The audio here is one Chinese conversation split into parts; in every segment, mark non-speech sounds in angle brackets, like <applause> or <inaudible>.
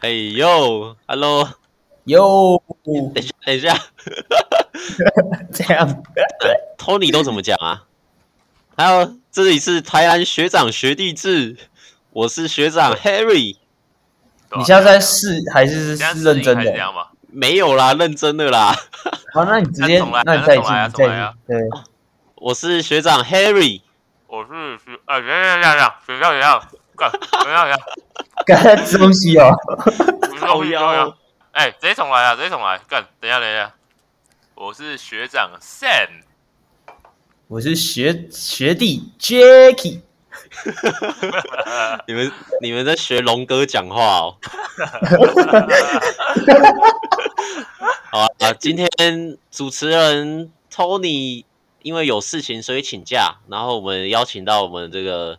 哎呦，Hello，哟，等一下，等一下，<laughs> 这样，Tony 都怎么讲啊？还有，这里是台湾学长学弟制，我是学长 Harry。你现在在试还是是认真的？没有啦，认真的啦。好，那你直接，那你再一次，再一次，对。我是学长 Harry。我是学，啊，等下等下等下，学校学校，<laughs> 干，吃东西哦。好呀。<laughs> 哎，直接重来啊，直接重来，干，等一下等一下。我是学长 Sam。我是学学弟 Jacky。<laughs> 你们你们在学龙哥讲话哦。好啊，今天主持人 Tony。因为有事情，所以请假。然后我们邀请到我们这个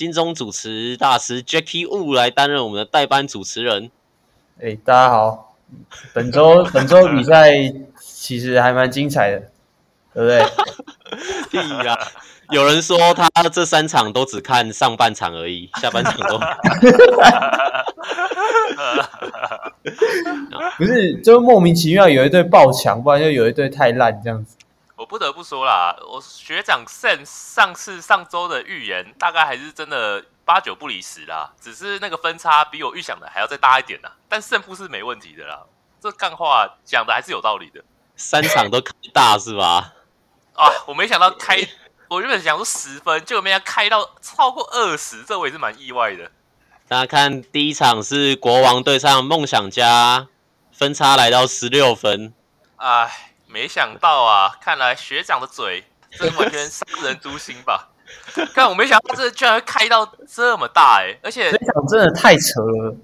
金钟主持大师 Jackie Wu 来担任我们的代班主持人。哎，大家好！本周 <laughs> 本周比赛其实还蛮精彩的，对不对？<laughs> 对呀，有人说他这三场都只看上半场而已，下半场都 <laughs> 不是，就莫名其妙有一队爆强，不然就有一队太烂这样子。我不得不说啦，我学长 Sam 上次上周的预言大概还是真的八九不离十啦，只是那个分差比我预想的还要再大一点啦。但胜负是没问题的啦，这干话讲的还是有道理的。三场都开大是吧？啊，我没想到开，我原本想说十分，结果没想到开到超过二十，这我也是蛮意外的。大家看第一场是国王对上梦想家，分差来到十六分，哎。没想到啊！看来学长的嘴这完全伤人诛心吧？<laughs> 看我没想到这居然会开到这么大哎、欸！而且这场真的太扯了，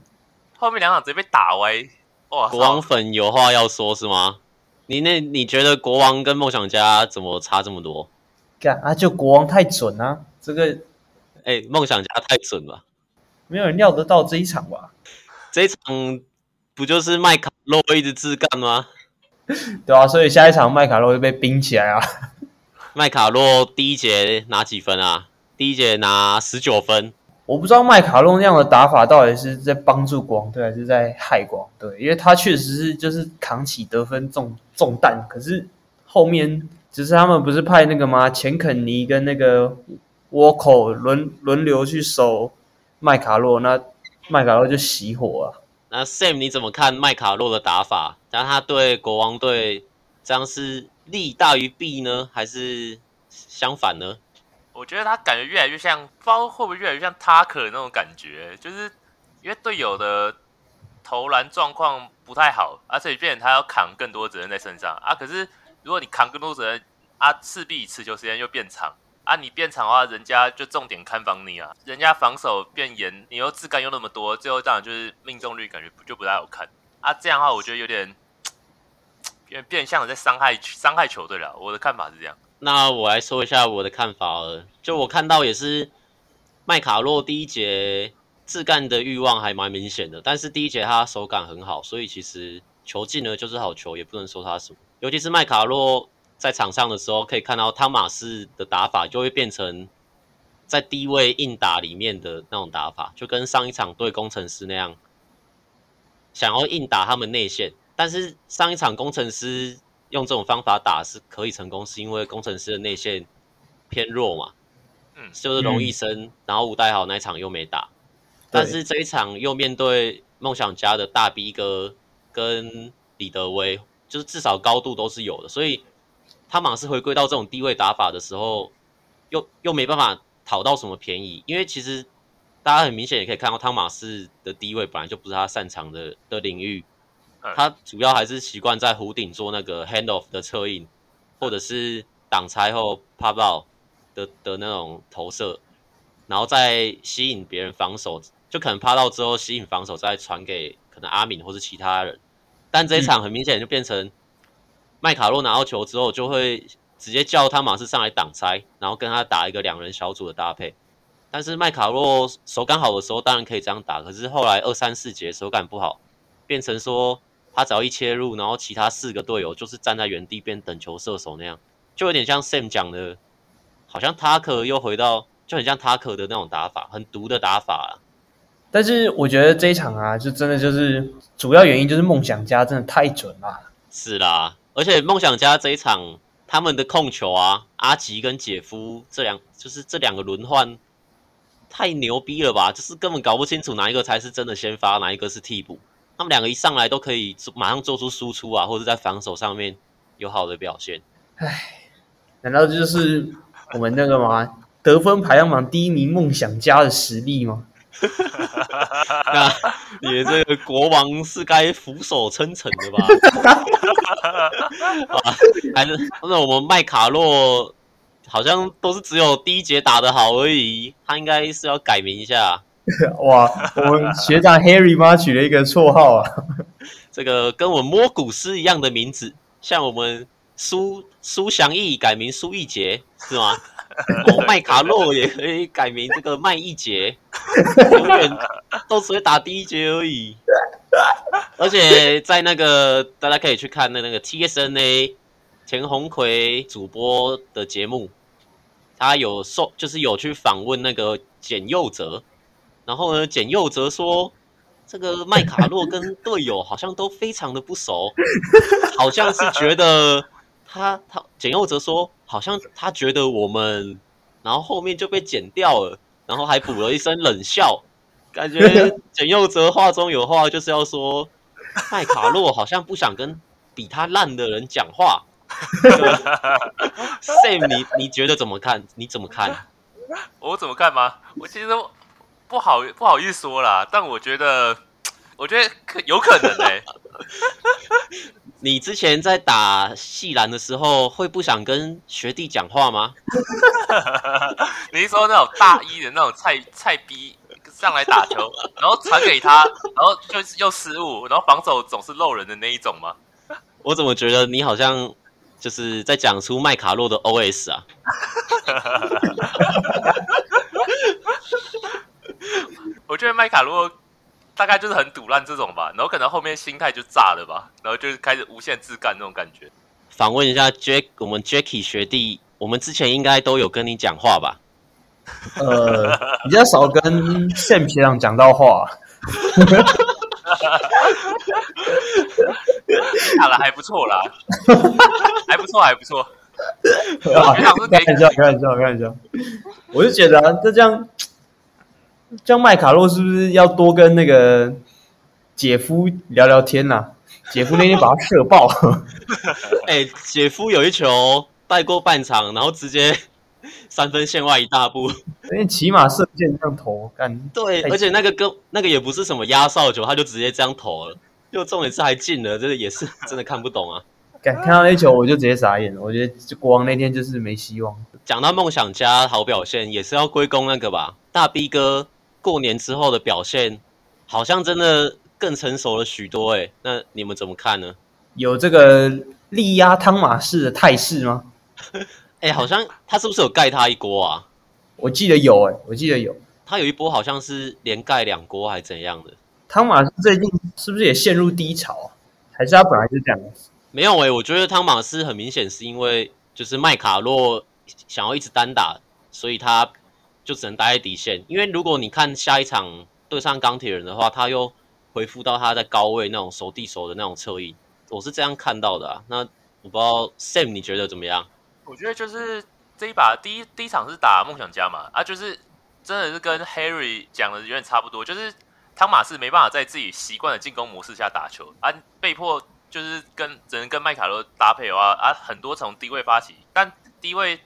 后面两场直接被打歪哇！国王粉有话要说是吗？你那你觉得国王跟梦想家怎么差这么多？干啊！就国王太准啊！这个哎，梦想家太准了，没有人料得到这一场吧？这一场不就是麦卡洛一直自干吗？<laughs> 对啊，所以下一场麦卡洛就被冰起来啊！<laughs> 麦卡洛第一节拿几分啊？第一节拿十九分。我不知道麦卡洛那样的打法到底是在帮助国王队还是在害国王队，因为他确实是就是扛起得分重重担，可是后面只是他们不是派那个吗？钱肯尼跟那个沃口轮轮流去守麦卡洛，那麦卡洛就熄火了。那 Sam 你怎么看麦卡洛的打法？然后他对国王队这样是利大于弊呢，还是相反呢？我觉得他感觉越来越像，不知道会不会越来越像 Tucker 那种感觉，就是因为队友的投篮状况不太好，而且变他要扛更多责任在身上啊。可是如果你扛更多责任啊，势必持球时间又变长。啊，你变长的话，人家就重点看防你啊，人家防守变严，你又自干又那么多，最后当然就是命中率感觉就不太好看啊。这样的话，我觉得有点变变相的在伤害伤害球队了。我的看法是这样。那我来说一下我的看法了，就我看到也是麦卡洛第一节自干的欲望还蛮明显的，但是第一节他手感很好，所以其实球进了就是好球，也不能说他什么，尤其是麦卡洛。在场上的时候，可以看到汤马斯的打法就会变成在低位硬打里面的那种打法，就跟上一场对工程师那样，想要硬打他们内线。但是上一场工程师用这种方法打是可以成功，是因为工程师的内线偏弱嘛，嗯，就是龙奕生，然后吴代豪那一场又没打，但是这一场又面对梦想家的大 B 哥跟李德威，就是至少高度都是有的，所以。汤马斯回归到这种低位打法的时候，又又没办法讨到什么便宜，因为其实大家很明显也可以看到，汤马斯的低位本来就不是他擅长的的领域，他主要还是习惯在弧顶做那个 hand off 的策应，或者是挡拆后 pop out 的的那种投射，然后再吸引别人防守，就可能趴到之后吸引防守，再传给可能阿敏或是其他人，但这一场很明显就变成。麦卡洛拿到球之后，就会直接叫汤马斯上来挡拆，然后跟他打一个两人小组的搭配。但是麦卡洛手感好的时候，当然可以这样打。可是后来二三四节手感不好，变成说他只要一切入，然后其他四个队友就是站在原地边等球射手那样，就有点像 Sam 讲的，好像塔克又回到，就很像塔克的那种打法，很毒的打法。但是我觉得这一场啊，就真的就是主要原因就是梦想家真的太准了。是啦，而且梦想家这一场他们的控球啊，阿吉跟姐夫这两就是这两个轮换太牛逼了吧？就是根本搞不清楚哪一个才是真的先发，哪一个是替补。他们两个一上来都可以马上做出输出啊，或者在防守上面有好的表现。唉，难道这就是我们那个吗？得分排行榜第一名梦想家的实力吗？<laughs> 那你这个国王是该俯首称臣的吧？<laughs> 啊，还是那我们麦卡洛好像都是只有第一节打得好而已，他应该是要改名一下。哇，我们学长 Harry 妈取了一个绰号啊，<laughs> 这个跟我们摸骨师一样的名字，像我们苏苏祥义改名苏奕杰是吗？<laughs> 哦，麦卡洛也可以改名这个麦一杰，永远都只会打第一节而已。而且在那个大家可以去看的那个 TSNA 田鸿魁主播的节目，他有受就是有去访问那个简佑哲，然后呢，简佑哲说这个麦卡洛跟队友好像都非常的不熟，好像是觉得。他他简佑哲说，好像他觉得我们，然后后面就被剪掉了，然后还补了一声冷笑，感觉 <laughs> 简佑哲话中有话，就是要说麦卡洛好像不想跟比他烂的人讲话。<laughs> Sam，你你觉得怎么看？你怎么看？<laughs> 我怎么看吗？我其实不好不好意思说啦，但我觉得，<tsk> 我觉得可有可能哎、欸。你之前在打系篮的时候，会不想跟学弟讲话吗？<laughs> 你是说那种大一的那种菜菜逼上来打球，然后传给他，然后就又失误，然后防守总是漏人的那一种吗？我怎么觉得你好像就是在讲出麦卡洛的 OS 啊？<laughs> 我觉得麦卡洛。大概就是很赌烂这种吧，然后可能后面心态就炸了吧，然后就是开始无限自干那种感觉。访问一下 Jack，我们 Jacky 学弟，我们之前应该都有跟你讲话吧？<laughs> 呃，比较少跟 Sam 学长讲到话。<laughs> 打了还不错啦，<laughs> 还不错，还不错。开玩笑，开玩笑，开玩笑。我就觉得啊，这这样。像麦卡洛是不是要多跟那个姐夫聊聊天呐、啊？姐夫那天把他射爆。<laughs> 哎、欸，姐夫有一球带过半场，然后直接三分线外一大步。那起码射箭这样投干。对，而且那个跟那个也不是什么压哨球，他就直接这样投了，就重点是还进了，这个也是真的看不懂啊。看到那球我就直接傻眼了，我觉得国王那天就是没希望。讲到梦想家好表现，也是要归功那个吧，大 B 哥。过年之后的表现，好像真的更成熟了许多哎。那你们怎么看呢？有这个力压汤马士的态势吗？哎，<laughs> 好像他是不是有盖他一锅啊？我记得有哎，我记得有。他有一波好像是连盖两锅还是怎样的？汤马士最近是不是也陷入低潮？还是他本来就这样？没有哎，我觉得汤马斯很明显是因为就是麦卡洛想要一直单打，所以他。就只能待在底线，因为如果你看下一场对上钢铁人的话，他又恢复到他在高位那种守地守的那种侧翼，我是这样看到的啊。那我不知道 Sam 你觉得怎么样？我觉得就是这一把第一第一场是打梦想家嘛，啊，就是真的是跟 Harry 讲的有点差不多，就是汤马士没办法在自己习惯的进攻模式下打球，啊，被迫就是跟只能跟麦卡洛搭配的话，啊，很多从低位发起，但低位。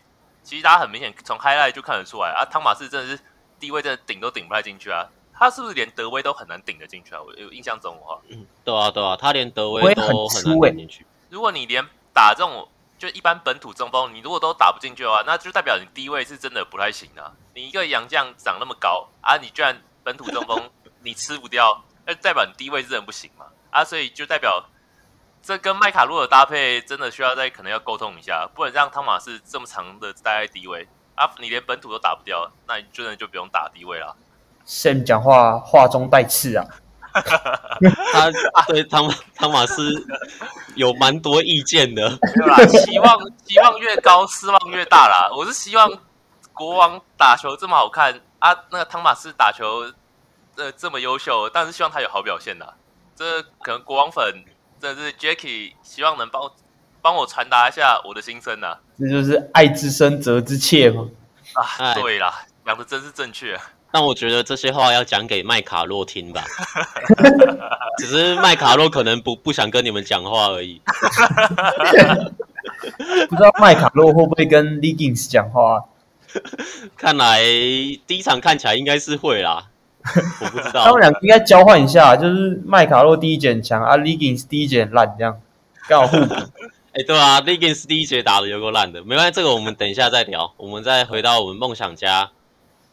其实大家很明显从 highlight 就看得出来啊，汤马士真的是低位真的顶都顶不太进去啊，他是不是连德威都很难顶得进去啊？我有印象中的话，嗯，对啊对啊，他连德威都很难顶进去。如果你连打这种就一般本土中锋，你如果都打不进去的话，那就代表你低位是真的不太行啊。你一个洋将长那么高啊，你居然本土中锋你吃不掉，那代表你低位是真的不行嘛？啊，所以就代表。这跟麦卡洛的搭配真的需要再可能要沟通一下，不能让汤马士这么长的待在低位啊！你连本土都打不掉，那你真的就不用打低位了。Sam 讲话话中带刺啊，他 <laughs> 对汤汤马士有蛮多意见的。没有啦，期望期望越高，失望越大啦。我是希望国王打球这么好看啊，那个汤马士打球呃这么优秀，但是希望他有好表现呐、啊。这可能国王粉，这是 Jacky 希望能帮帮我传达一下我的心声呐、啊。这就是爱之深责之切吗？啊，对啦，讲的真是正确。但我觉得这些话要讲给麦卡洛听吧，<laughs> 只是麦卡洛可能不不想跟你们讲话而已。<laughs> 不知道麦卡洛会不会跟 Legends 讲话？<laughs> 看来第一场看起来应该是会啦，我不知道。他们两个应该交换一下，就是麦卡洛第一节很强啊，Legends 第一节很烂，这样刚好互补。哎，对啊，Legends 第一节打的有够烂的，没关系，这个我们等一下再聊。我们再回到我们梦想家。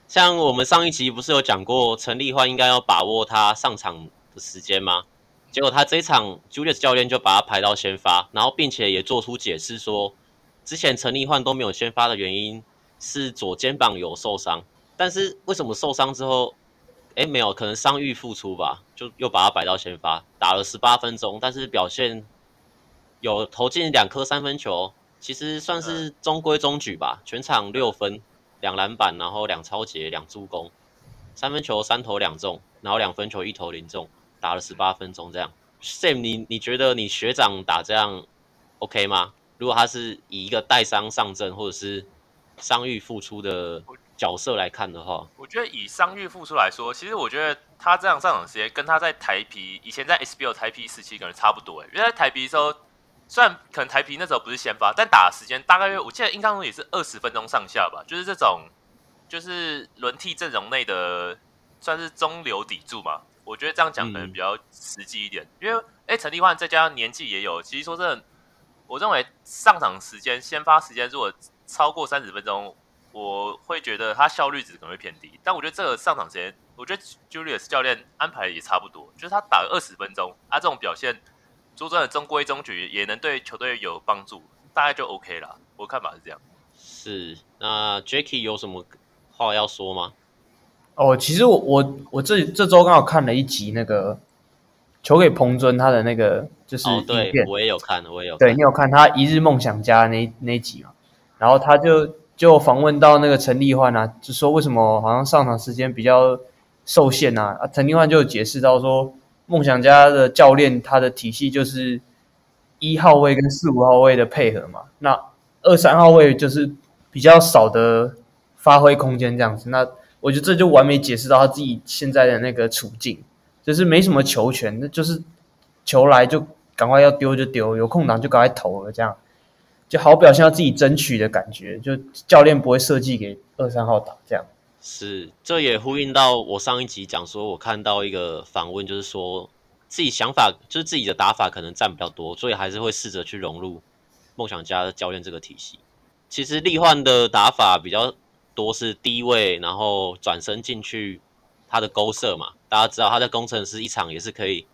像我们上一集不是有讲过，陈立焕应该要把握他上场的时间吗？结果他这一场，Julius 教练就把他排到先发，然后并且也做出解释说，之前陈立焕都没有先发的原因是左肩膀有受伤，但是为什么受伤之后，哎，没有，可能伤愈复出吧，就又把他摆到先发，打了十八分钟，但是表现有投进两颗三分球，其实算是中规中矩吧，全场六分。两篮板，然后两超截，两助攻，三分球三投两中，然后两分球一投零中，打了十八分钟这样。Sam，你你觉得你学长打这样 OK 吗？如果他是以一个带伤上阵或者是伤愈复出的角色来看的话，我觉得以伤愈复出来说，其实我觉得他这样上场时间跟他在台皮以前在 SBL 台皮时期可能差不多诶，因为在台皮的时候。虽然可能台皮那时候不是先发，但打的时间大概我记得印象中也是二十分钟上下吧。就是这种，就是轮替阵容内的算是中流砥柱嘛。我觉得这样讲可能比较实际一点。嗯、因为哎，陈立焕再加上年纪也有，其实说真的，我认为上场时间先发时间如果超过三十分钟，我会觉得他效率值可能会偏低。但我觉得这个上场时间，我觉得 Julius 教练安排也差不多，就是他打了二十分钟，他这种表现。说真的，中规中矩也能对球队有帮助，大概就 OK 了。我看法是这样。是，那 Jacky 有什么话要说吗？哦，其实我我我这这周刚好看了一集那个球给彭尊他的那个就是影片，哦、对我也有看，我也有看。对你有看他一日梦想家那那一集嘛？然后他就就访问到那个陈立焕啊，就说为什么好像上场时间比较受限啊？啊，陈立焕就解释到说。梦想家的教练，他的体系就是一号位跟四五号位的配合嘛。那二三号位就是比较少的发挥空间这样子。那我觉得这就完美解释到他自己现在的那个处境，就是没什么球权，那就是球来就赶快要丢就丢，有空档就赶快投了，这样就好表现要自己争取的感觉。就教练不会设计给二三号打这样。是，这也呼应到我上一集讲说，我看到一个访问，就是说自己想法，就是自己的打法可能占比较多，所以还是会试着去融入梦想家的教练这个体系。其实立焕的打法比较多是低位，然后转身进去他的勾射嘛。大家知道他在工程师一场也是可以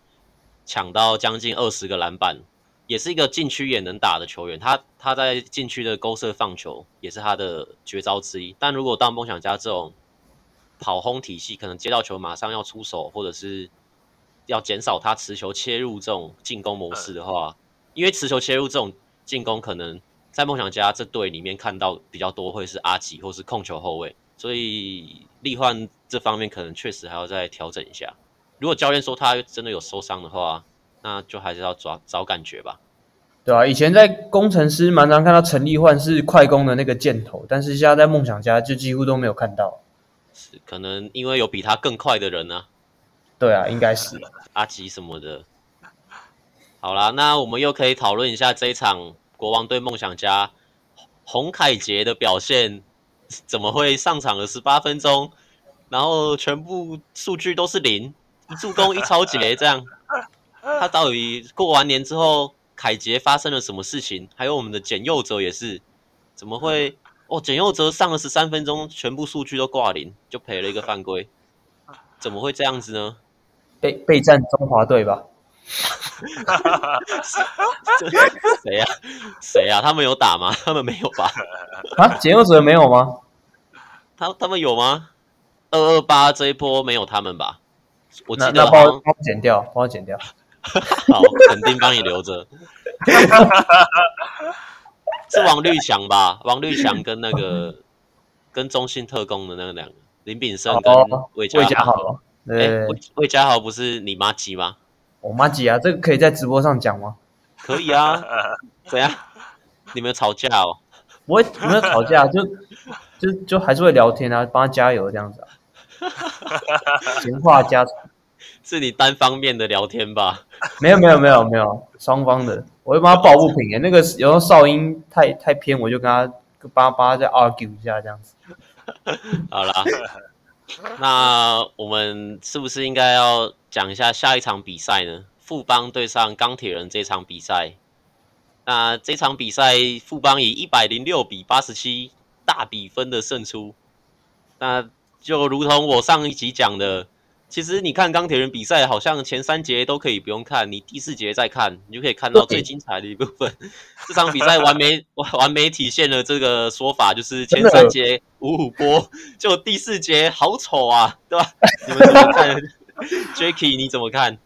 抢到将近二十个篮板，也是一个禁区也能打的球员。他他在禁区的勾射放球也是他的绝招之一。但如果当梦想家这种跑轰体系可能接到球马上要出手，或者是要减少他持球切入这种进攻模式的话，因为持球切入这种进攻可能在梦想家这队里面看到比较多会是阿吉或是控球后卫，所以立焕这方面可能确实还要再调整一下。如果教练说他真的有受伤的话，那就还是要找找感觉吧。对啊，以前在工程师蛮常看到陈立焕是快攻的那个箭头，但是现在在梦想家就几乎都没有看到。是可能因为有比他更快的人呢、啊？对啊，应该是阿吉什么的。好啦，那我们又可以讨论一下这一场国王对梦想家洪凯杰的表现，怎么会上场了十八分钟，然后全部数据都是零，一助攻一抄截这样？他到底过完年之后，凯杰发生了什么事情？还有我们的简佑哲也是，怎么会？哦，简佑哲上了十三分钟，全部数据都挂零，就赔了一个犯规，怎么会这样子呢？备备战中华队吧？谁呀？谁呀？他们有打吗？他们没有吧？啊，简佑哲没有吗？他他们有吗？二二八这一波没有他们吧？我记得那帮帮我剪掉，帮我剪掉。<laughs> 好，肯定帮你留着。<laughs> 是王绿强吧？王绿强跟那个跟中信特工的那个两个林炳胜跟魏家豪，哎，魏魏家豪不是你妈鸡吗？我妈鸡啊，这个可以在直播上讲吗？可以啊，怎样？你们吵架哦？不会，没有吵架，就就就还是会聊天啊，帮他加油这样子啊。<laughs> 闲话家常，是你单方面的聊天吧？<laughs> 没有没有没有没有，双方的，我会帮他抱不平诶。那个有时候哨音太太偏，我就跟他帮帮他再 argue 一下这样子。<laughs> 好啦，那我们是不是应该要讲一下下一场比赛呢？富邦对上钢铁人这场比赛。那这场比赛，富邦以一百零六比八十七大比分的胜出。那就如同我上一集讲的，其实你看钢铁人比赛，好像前三节都可以不用看，你第四节再看，你就可以看到最精彩的一部分。<laughs> 这场比赛完美 <laughs> 完美体现了这个说法，就是前三节五五波，就第四节好丑啊，对吧？<laughs> 你们怎么看？Jacky，你怎么看？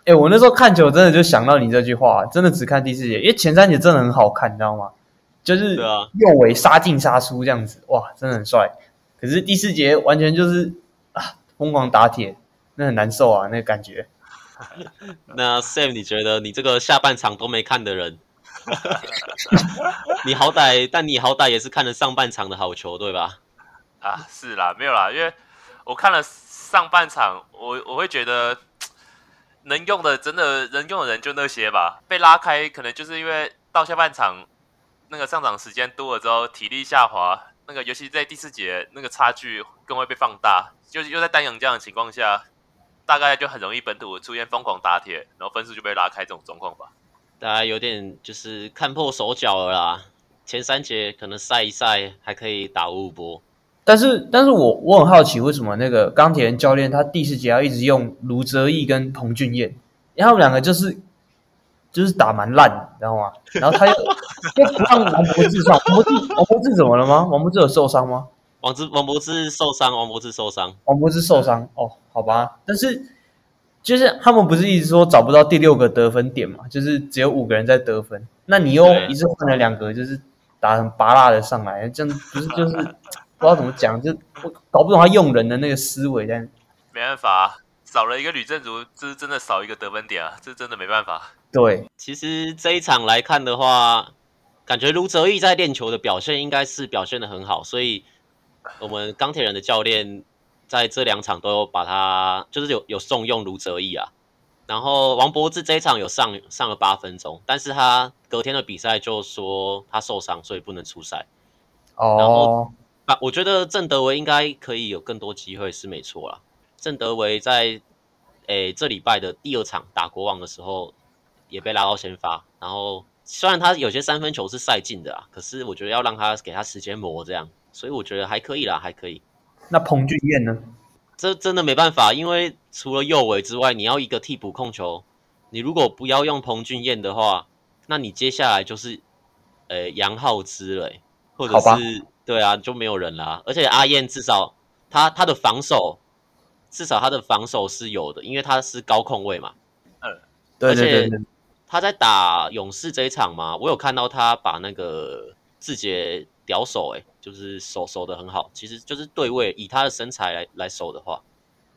哎、欸，我那时候看球真的就想到你这句话，真的只看第四节，因为前三节真的很好看，你知道吗？就是右尾杀进杀出这样子，哇，真的很帅。可是第四节完全就是啊，疯狂打铁，那很难受啊，那个感觉。<laughs> 那 Sam，你觉得你这个下半场都没看的人，<laughs> 你好歹，但你好歹也是看了上半场的好球，对吧？啊，是啦，没有啦，因为我看了上半场，我我会觉得。能用的真的能用的人就那些吧，被拉开可能就是因为到下半场那个上场时间多了之后体力下滑，那个尤其在第四节那个差距更会被放大，就是又在丹阳这样的情况下，大概就很容易本土出现疯狂打铁，然后分数就被拉开这种状况吧。大家有点就是看破手脚了啦，前三节可能赛一赛还可以打五五波。但是，但是我我很好奇，为什么那个钢铁人教练他第四节要一直用卢哲义跟彭俊彦，因为他们两个就是就是打蛮烂，你知道吗？然后他又 <laughs> 又不让王柏智上，王柏智王柏智怎么了吗？王柏智有受伤吗？王之王博士受伤，王博士受伤，王博士受伤哦，好吧。但是就是他们不是一直说找不到第六个得分点嘛？就是只有五个人在得分，那你又一次换了两个，就是打很拔辣的上来，这样不是 <laughs> 就是？不知道怎么讲，就我搞不懂他用人的那个思维，但没办法，少了一个吕正如，这是真的少一个得分点啊，这真的没办法。对，其实这一场来看的话，感觉卢哲义在练球的表现应该是表现的很好，所以我们钢铁人的教练在这两场都有把他，就是有有重用卢哲义啊。然后王柏智这一场有上上了八分钟，但是他隔天的比赛就说他受伤，所以不能出赛。哦。然后啊，我觉得郑德维应该可以有更多机会，是没错啦。郑德维在诶、欸、这礼拜的第二场打国王的时候，也被拉到先发。然后虽然他有些三分球是赛进的啊，可是我觉得要让他给他时间磨这样，所以我觉得还可以啦，还可以。那彭俊彦呢？这真的没办法，因为除了右尾之外，你要一个替补控球，你如果不要用彭俊彦的话，那你接下来就是呃杨浩之了、欸，或者是。对啊，就没有人啦。而且阿燕至少他他的防守，至少他的防守是有的，因为他是高控位嘛。嗯，对对对，对。他在打勇士这一场嘛，我有看到他把那个志杰屌手，哎，就是守守的很好。其实就是对位，以他的身材来来守的话，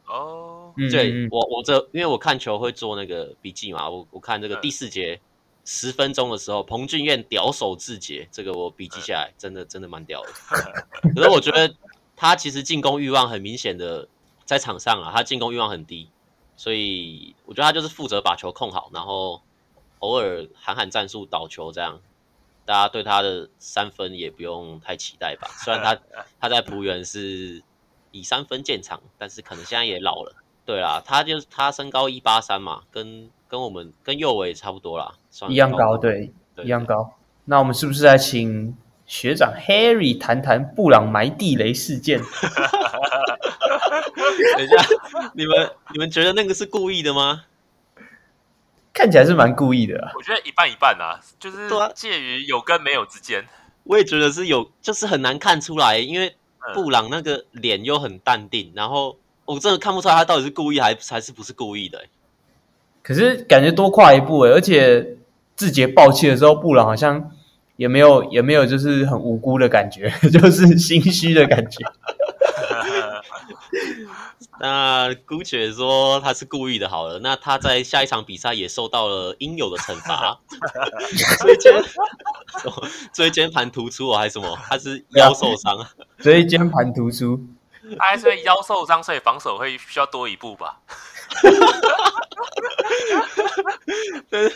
哦，对我我这因为我看球会做那个笔记嘛，我我看这个第四节。嗯十分钟的时候，彭俊彦屌手自节，这个我笔记下来，真的真的蛮屌的。可是我觉得他其实进攻欲望很明显的在场上啊，他进攻欲望很低，所以我觉得他就是负责把球控好，然后偶尔喊喊战术倒球这样。大家对他的三分也不用太期待吧？虽然他 <laughs> 他在璞园是以三分见长，但是可能现在也老了。对啦，他就是他身高一八三嘛，跟。跟我们跟右伟差不多啦，一样高，对，对，一样高。那我们是不是来请学长 Harry 谈谈布朗埋地雷事件？<laughs> 等一下，你们你们觉得那个是故意的吗？看起来是蛮故意的，啊。我觉得一半一半啊，就是介于有跟没有之间。我也觉得是有，就是很难看出来，因为布朗那个脸又很淡定，然后我真的看不出来他到底是故意还还是不是故意的。可是感觉多跨一步诶，而且志杰爆气的时候，布朗好像也没有也没有就是很无辜的感觉，<laughs> 就是心虚的感觉。<laughs> 那姑且说他是故意的，好了。那他在下一场比赛也受到了应有的惩罚，椎间椎间盘突出还是什么？他是腰受伤，<laughs> 椎间盘突出，他还是因为腰受伤，所以防守会需要多一步吧？<laughs> 但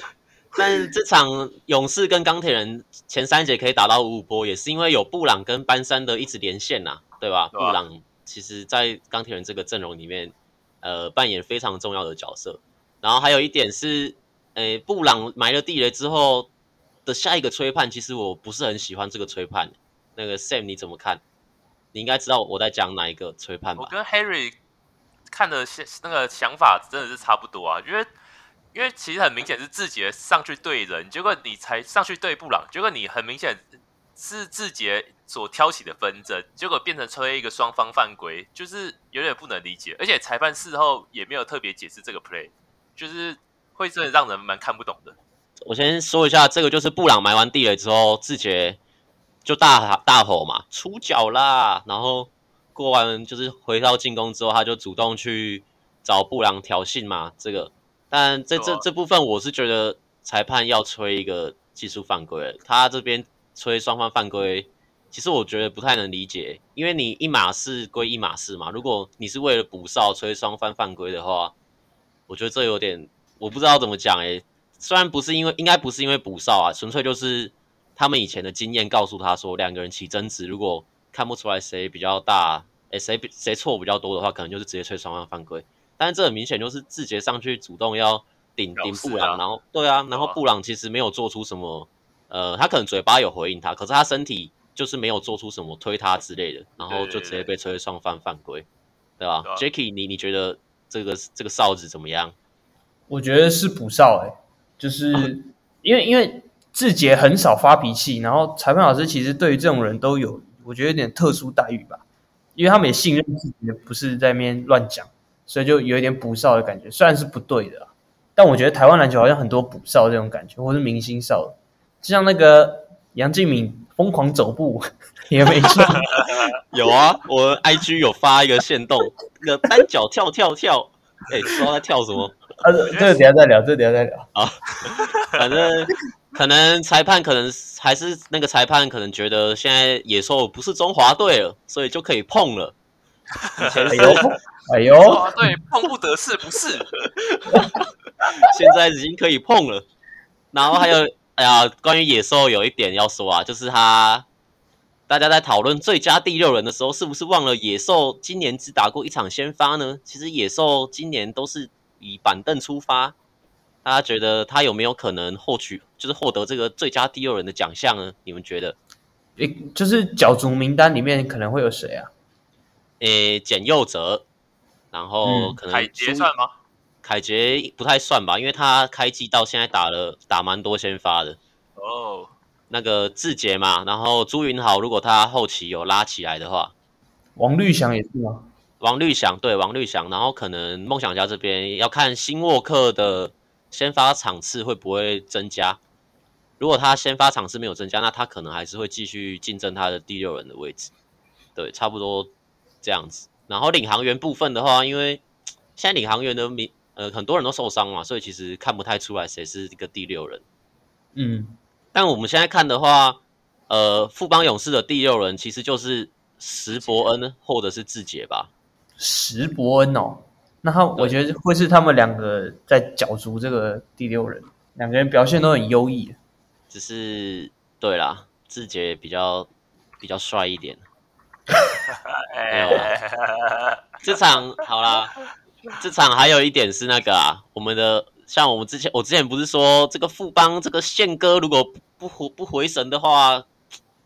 但是这场勇士跟钢铁人前三节可以打到五五波，也是因为有布朗跟班山的一直连线呐、啊，对吧？对吧布朗。其实，在钢铁人这个阵容里面，呃，扮演非常重要的角色。然后还有一点是，诶，布朗埋了地雷之后的下一个吹判，其实我不是很喜欢这个吹判。那个 Sam 你怎么看？你应该知道我在讲哪一个吹判吧？我跟 Harry 看的那个想法真的是差不多啊，因为因为其实很明显是志杰上去对人，结果你才上去对布朗，结果你很明显是志杰。所挑起的纷争，结果变成吹一个双方犯规，就是有点不能理解。而且裁判事后也没有特别解释这个 play，就是会真的让人蛮看不懂的。我先说一下，这个就是布朗埋完地雷之后，志杰就大大吼嘛，出脚啦。然后过完就是回到进攻之后，他就主动去找布朗挑衅嘛。这个，但这这这部分我是觉得裁判要吹一个技术犯规，他这边吹双方犯规。其实我觉得不太能理解，因为你一码事归一码事嘛。如果你是为了补哨吹双方犯规的话，我觉得这有点我不知道怎么讲诶。虽然不是因为，应该不是因为补哨啊，纯粹就是他们以前的经验告诉他说，两个人起争执，如果看不出来谁比较大，诶，谁谁错比较多的话，可能就是直接吹双方犯规。但是这很明显就是字节上去主动要顶顶布朗，然后对啊，然后布朗其实没有做出什么，呃，他可能嘴巴有回应他，可是他身体。就是没有做出什么推他之类的，然后就直接被吹上犯犯规，对，吧？Jacky，你你觉得这个这个哨子怎么样？我觉得是补哨，哎，就是 <laughs> 因为因为志杰很少发脾气，然后裁判老师其实对于这种人都有，我觉得有点特殊待遇吧，因为他们也信任自己，不是在那边乱讲，所以就有一点补哨的感觉，虽然是不对的，但我觉得台湾篮球好像很多补哨这种感觉，或是明星哨，就像那个杨敬敏。疯狂走步 <laughs> 也没错，<laughs> 有啊，我 IG 有发一个线动，那个单脚跳跳跳，哎、欸，不知道他跳什么？啊，这个等下再聊，这个等下再聊 <laughs> 啊。反正可能裁判可能还是那个裁判可能觉得现在野兽不是中华队了，所以就可以碰了。哎呦，哎呦，中华队碰不得是不是？现在已经可以碰了，然后还有。哎呀，关于野兽有一点要说啊，就是他大家在讨论最佳第六人的时候，是不是忘了野兽今年只打过一场先发呢？其实野兽今年都是以板凳出发，大家觉得他有没有可能获取，就是获得这个最佳第六人的奖项呢？你们觉得？诶，就是角逐名单里面可能会有谁啊？诶，简佑哲，然后可能海杰算吗？凯杰不太算吧，因为他开季到现在打了打蛮多先发的哦。Oh. 那个志杰嘛，然后朱云豪，如果他后期有拉起来的话，王绿翔也是吗？王绿翔对王绿翔，然后可能梦想家这边要看新沃克的先发场次会不会增加。如果他先发场次没有增加，那他可能还是会继续竞争他的第六人的位置。对，差不多这样子。然后领航员部分的话，因为现在领航员的名。呃，很多人都受伤嘛，所以其实看不太出来谁是一个第六人。嗯，但我们现在看的话，呃，富邦勇士的第六人其实就是石伯恩或者是志杰吧。石伯恩哦，那他我觉得会是他们两个在角逐这个第六人，两个人表现都很优异。只是对啦，志杰比较比较帅一点。没有啦，这场好啦。这场还有一点是那个啊，我们的像我们之前，我之前不是说这个富邦这个宪哥如果不回不回神的话，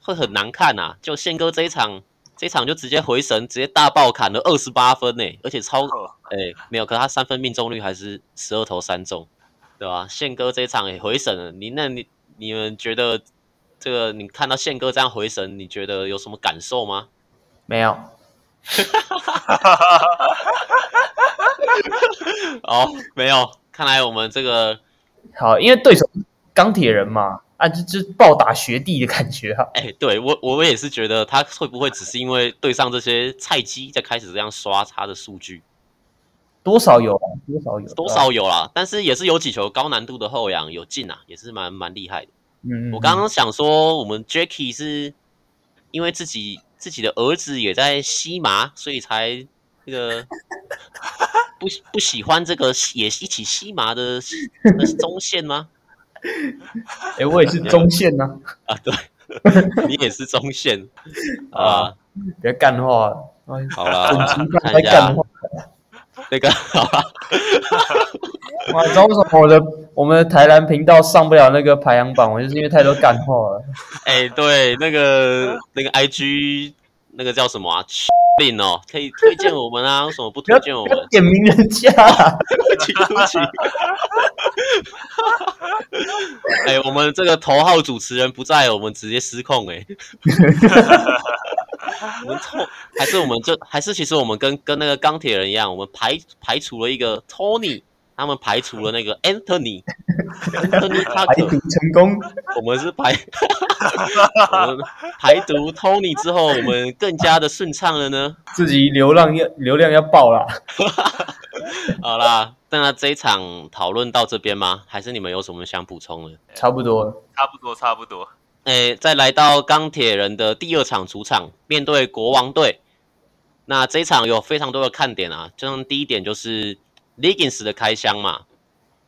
会很难看呐。就宪哥这一场，这一场就直接回神，直接大爆砍了二十八分呢，而且超哎没有，可是他三分命中率还是十二投三中，对吧？宪哥这一场也回神了，你那你你们觉得这个你看到宪哥这样回神，你觉得有什么感受吗？没有。<laughs> <laughs> 哦，没有，看来我们这个好，因为对手钢铁人嘛，啊，就就暴打学弟的感觉哈。哎、欸，对我我也是觉得他会不会只是因为对上这些菜鸡，在开始这样刷他的数据，多少有啊，多少有，多少有啦。但是也是有几球高难度的后仰有进啊，也是蛮蛮厉害的。嗯，我刚刚想说，我们 Jacky 是因为自己自己的儿子也在西麻，所以才那个 <laughs> 不不喜欢这个也一起吸麻的那是中线吗？哎、欸，我也是中线呐、啊！<laughs> 啊，对，<laughs> 你也是中线啊！别干话，好了，看一下那个，好了。哇，你知道为什么我的我们的台南频道上不了那个排行榜？我就是因为太多干话了。哎、欸，对，那个那个 IG 那个叫什么啊？令哦，可以推荐我们啊？<laughs> 为什么不推荐我们？点名人家，对不起，对不起。哎、欸，我们这个头号主持人不在，我们直接失控哎、<laughs> 欸。我们错，还是我们这，还是其实我们跟跟那个钢铁人一样，我们排排除了一个 Tony，他们排除了那个 Anthony，Anthony 他 <laughs> 排毒成功。我们是排，我们排毒 Tony 之后，我们更加的顺畅了呢。自己流量要流量要爆啦。<laughs> 好啦，那这一场讨论到这边吗？还是你们有什么想补充的？差不多，差不多，差不多。诶，再来到钢铁人的第二场主场，面对国王队。那这一场有非常多的看点啊，就像第一点就是 Liggins 的开箱嘛，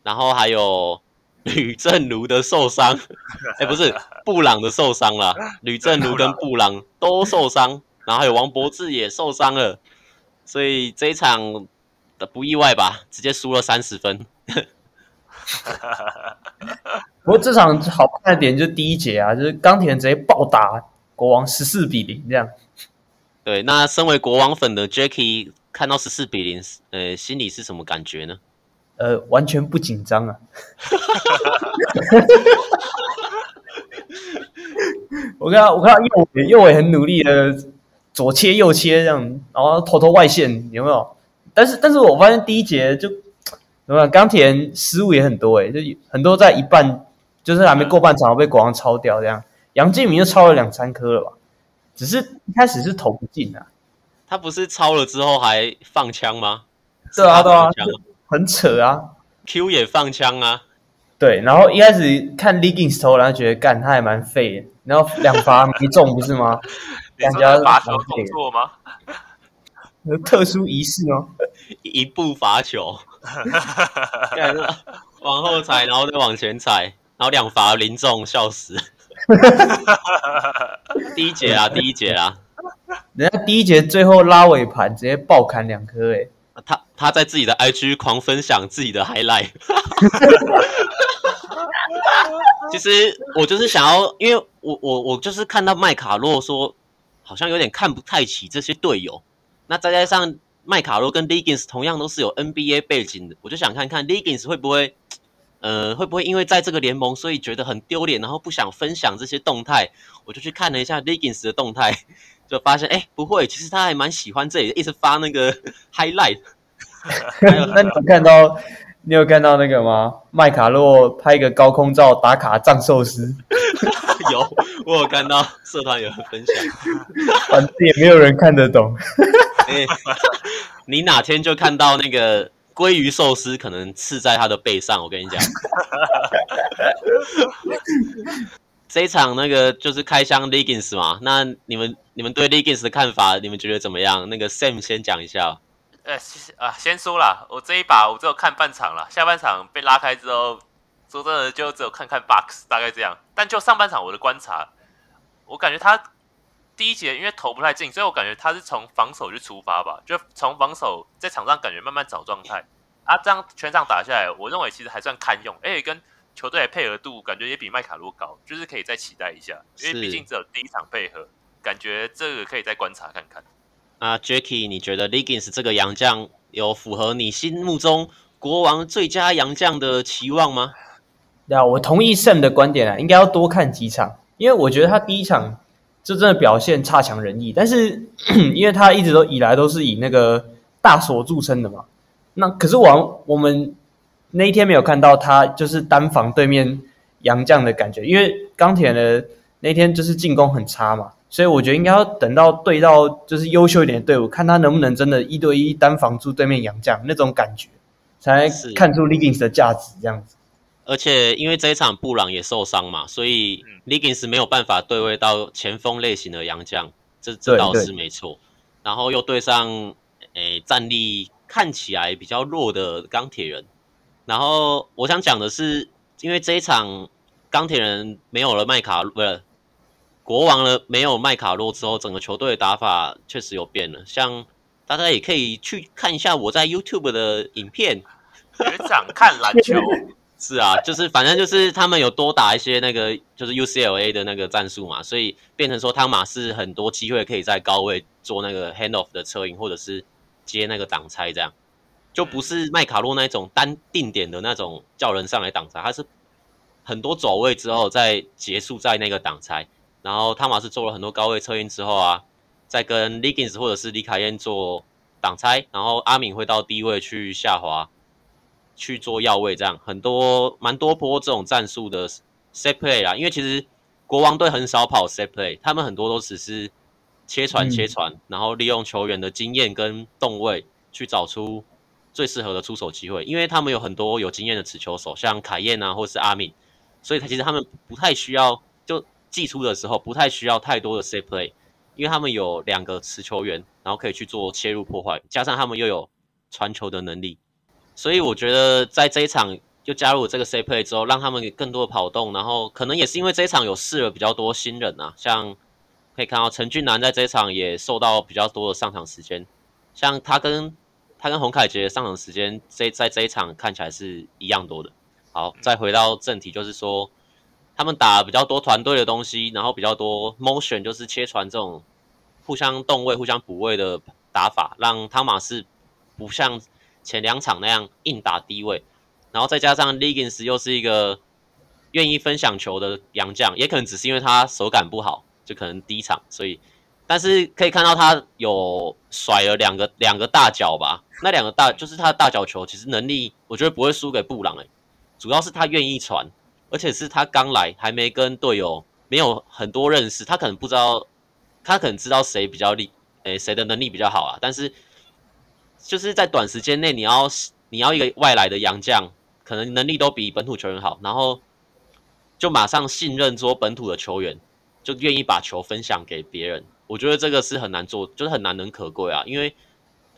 然后还有吕正如的受伤，哎，不是布朗的受伤了，吕正如跟布朗都受伤，然后还有王博智也受伤了，所以这一场。不意外吧？直接输了三十分。<laughs> 不过这场好看的点就是第一节啊，就是钢铁人直接暴打国王十四比零这样。对，那身为国王粉的 Jacky 看到十四比零，呃，心里是什么感觉呢？呃，完全不紧张啊。<laughs> 我看到我看到右伟右伟很努力的左切右切这样，然后偷偷外线，有没有？但是，但是我发现第一节就怎么样，钢铁人失误也很多诶，就很多在一半，就是还没过半场被国王抄掉这样。杨敬敏就抄了两三颗了吧，只是一开始是投不进啊。他不是抄了之后还放枪吗？对啊，对啊，很扯啊。Q 也放枪啊。对，然后一开始看 Liggins 投，然后觉得干他还蛮废的，然后两罚没中不是吗？<laughs> 感觉罚球动作吗？<laughs> 特殊仪式哦，一步罚球，往后踩，然后再往前踩，然后两罚零中，笑死！<laughs> 第一节啊，第一节啊，<laughs> 人家第一节最后拉尾盘，直接爆砍两颗诶，他他在自己的 IG 狂分享自己的 highlight。<laughs> 其实我就是想要，因为我我我就是看到麦卡洛说，好像有点看不太起这些队友。那再加上麦卡洛跟 Liggins 同样都是有 NBA 背景的，我就想看看 Liggins 会不会，呃，会不会因为在这个联盟，所以觉得很丢脸，然后不想分享这些动态。我就去看了一下 Liggins 的动态，就发现，哎，不会，其实他还蛮喜欢这里，一直发那个 <laughs> highlight。<laughs> 那你有看到，你有看到那个吗？麦卡洛拍一个高空照打卡藏寿司。<laughs> 有，我有看到社团有人分享，反正也没有人看得懂。欸、你哪天就看到那个鲑鱼寿司可能刺在他的背上，我跟你讲。这一场那个就是开箱 Liggins 嘛，那你们你们对 Liggins 的看法，你们觉得怎么样？那个 Sam 先讲一下。呃，啊，先说啦，我这一把我只有看半场了，下半场被拉开之后，说真的就只有看看 box，大概这样。但就上半场我的观察，我感觉他。第一节因为投不太进，所以我感觉他是从防守去出发吧，就从防守在场上感觉慢慢找状态啊。这样全场打下来，我认为其实还算堪用，而且跟球队的配合度感觉也比麦卡洛高，就是可以再期待一下。因为毕竟只有第一场配合，感觉这个可以再观察看看。啊，Jacky，你觉得 Liggins 这个洋将有符合你心目中国王最佳洋将的期望吗？对啊，我同意 Sam 的观点啊，应该要多看几场，因为我觉得他第一场。就真的表现差强人意，但是 <clears throat> 因为他一直都以来都是以那个大锁著称的嘛，那可是我我们那一天没有看到他就是单防对面杨将的感觉，因为钢铁的那天就是进攻很差嘛，所以我觉得应该要等到对到就是优秀一点的队伍，看他能不能真的一对一单防住对面杨将那种感觉，才看出 Liggins 的价值这样子。而且因为这一场布朗也受伤嘛，所以 Liggins 没有办法对位到前锋类型的洋将，这这倒是没错。然后又对上诶战力看起来比较弱的钢铁人，然后我想讲的是，因为这一场钢铁人没有了麦卡，不是国王了，没有麦卡洛之后，整个球队的打法确实有变了。像大家也可以去看一下我在 YouTube 的影片，学长看篮球。<laughs> 是啊，就是反正就是他们有多打一些那个就是 UCLA 的那个战术嘛，所以变成说汤马斯很多机会可以在高位做那个 handoff 的车影，或者是接那个挡拆，这样就不是麦卡洛那种单定点的那种叫人上来挡拆，他是很多走位之后再结束在那个挡拆，然后汤马斯做了很多高位策应之后啊，再跟 Liggins 或者是李凯燕做挡拆，然后阿敏会到低位去下滑。去做要位，这样很多蛮多波这种战术的 set play 啦，因为其实国王队很少跑 set play，他们很多都只是切传切传，嗯、然后利用球员的经验跟动位去找出最适合的出手机会，因为他们有很多有经验的持球手，像凯燕啊，或是阿敏，所以他其实他们不太需要就寄出的时候不太需要太多的 safe play，因为他们有两个持球员，然后可以去做切入破坏，加上他们又有传球的能力。所以我觉得在这一场就加入这个 safe play 之后，让他们更多的跑动，然后可能也是因为这一场有试了比较多新人啊，像可以看到陈俊南在这一场也受到比较多的上场时间，像他跟他跟洪凯杰上场时间这在这一场看起来是一样多的。好，再回到正题，就是说他们打比较多团队的东西，然后比较多 motion 就是切传这种互相动位、互相补位的打法，让汤马斯不像。前两场那样硬打低位，然后再加上 Liggins 又是一个愿意分享球的洋将，也可能只是因为他手感不好，就可能第一场，所以，但是可以看到他有甩了两个两个大脚吧，那两个大就是他的大脚球，其实能力我觉得不会输给布朗诶，主要是他愿意传，而且是他刚来还没跟队友没有很多认识，他可能不知道，他可能知道谁比较厉，诶谁的能力比较好啊，但是。就是在短时间内，你要你要一个外来的洋将，可能能力都比本土球员好，然后就马上信任说本土的球员，就愿意把球分享给别人。我觉得这个是很难做，就是很难能可贵啊。因为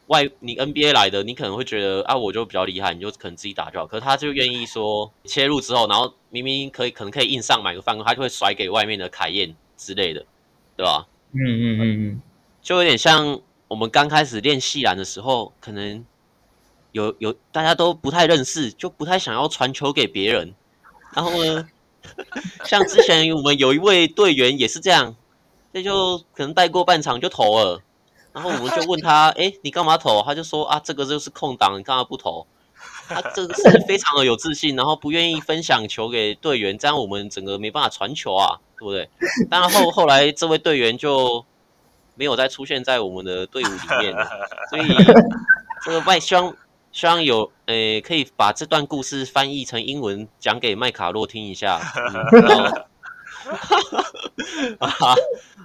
外你 NBA 来的，你可能会觉得啊，我就比较厉害，你就可能自己打就好。可是他就愿意说切入之后，然后明明可以可能可以硬上买个犯规，他就会甩给外面的凯燕之类的，对吧？嗯嗯嗯嗯，就有点像。我们刚开始练细篮的时候，可能有有大家都不太认识，就不太想要传球给别人。然后呢，<laughs> 像之前我们有一位队员也是这样，那就可能带过半场就投了。然后我们就问他：“哎，你干嘛投？”他就说：“啊，这个就是空档，你干嘛不投？”他这个是非常的有自信，然后不愿意分享球给队员，这样我们整个没办法传球啊，对不对？当然后后来这位队员就。没有再出现在我们的队伍里面，<laughs> 所以这个麦希望希望有诶可以把这段故事翻译成英文讲给麦卡洛听一下。嗯、然后 <laughs> 啊，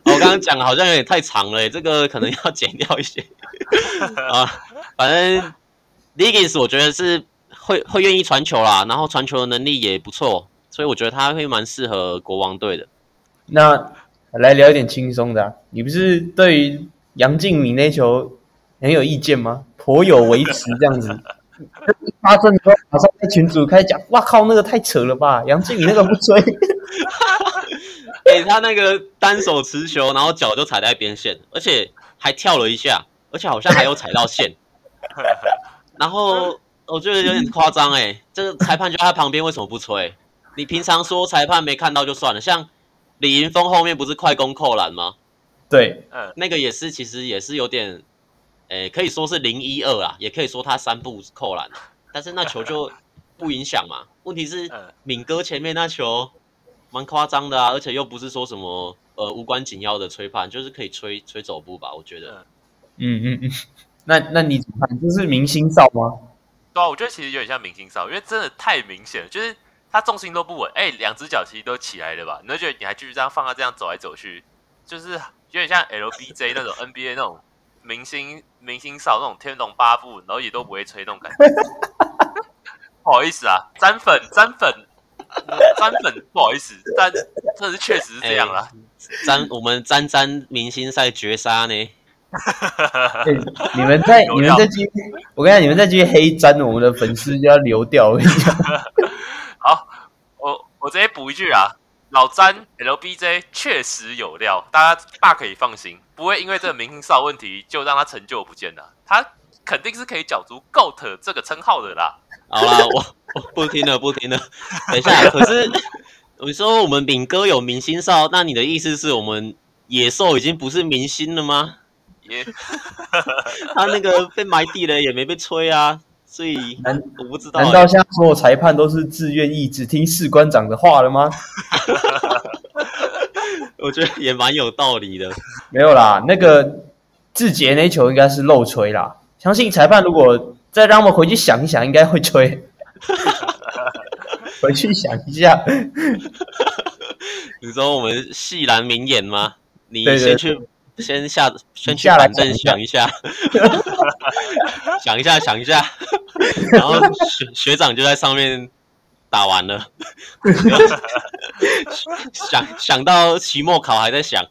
我刚刚讲的好像有点太长了，这个可能要剪掉一些 <laughs> 啊。反正 Liggins 我觉得是会会愿意传球啦，然后传球的能力也不错，所以我觉得他会蛮适合国王队的。那。来聊一点轻松的、啊，你不是对于杨敬敏那球很有意见吗？颇有维持这样子。发生之后，马上在群组开始讲，哇靠，那个太扯了吧！杨敬敏那个不追，<laughs> 哎、<laughs> 欸，他那个单手持球，然后脚就踩在边线，而且还跳了一下，而且好像还有踩到线。<laughs> 然后我觉得有点夸张，哎，这个裁判就在他旁边，为什么不吹？你平常说裁判没看到就算了，像。李云峰后面不是快攻扣篮吗？对，嗯，那个也是，其实也是有点，诶、欸，可以说是零一二啊，也可以说他三步扣篮，但是那球就不影响嘛。问题是敏哥前面那球蛮夸张的啊，而且又不是说什么呃无关紧要的吹判，就是可以吹吹走步吧？我觉得，嗯嗯嗯，<laughs> 那那你怎么看？就是明星哨吗？对啊，我觉得其实有点像明星哨，因为真的太明显了，就是。他重心都不稳，哎、欸，两只脚其实都起来了吧？你就觉得你还继续这样放他这样走来走去，就是有点像 LBJ <laughs> 那种 NBA 那种明星明星少那种天龙八部，然后也都不会吹那种感觉。<laughs> 不好意思啊，沾粉沾粉 <laughs> 沾粉，不好意思，但这是确实是这样啦。沾、欸、我们沾沾明星赛绝杀呢。欸、<laughs> 你们在你们在继续，我跟你讲，你们在继续黑沾，我们的粉丝就要流掉。我跟你讲，<laughs> 好，我我直接补一句啊，老詹 LBJ 确实有料，大家大可以放心，不会因为这个明星少问题就让他成就不见了，他肯定是可以角逐 GOAT 这个称号的啦。好啦，我我不听了，不听了。等一下，<laughs> 可是你说我们敏哥有明星哨，那你的意思是我们野兽已经不是明星了吗？耶，<laughs> 他那个被埋地了也没被吹啊，所以难我不知道、欸。难道现在所有裁判都是自愿意只听士官长的话了吗？<laughs> 我觉得也蛮有道理的。没有啦，那个志杰那球应该是漏吹啦。相信裁判如果再让我们回去想一想，应该会吹。<laughs> 回去想一下。你说我们系兰名言吗？你对对对先去。先下，先去板凳想一下，想一下，想一下，然后学学长就在上面打完了，<laughs> 想想到期末考还在想，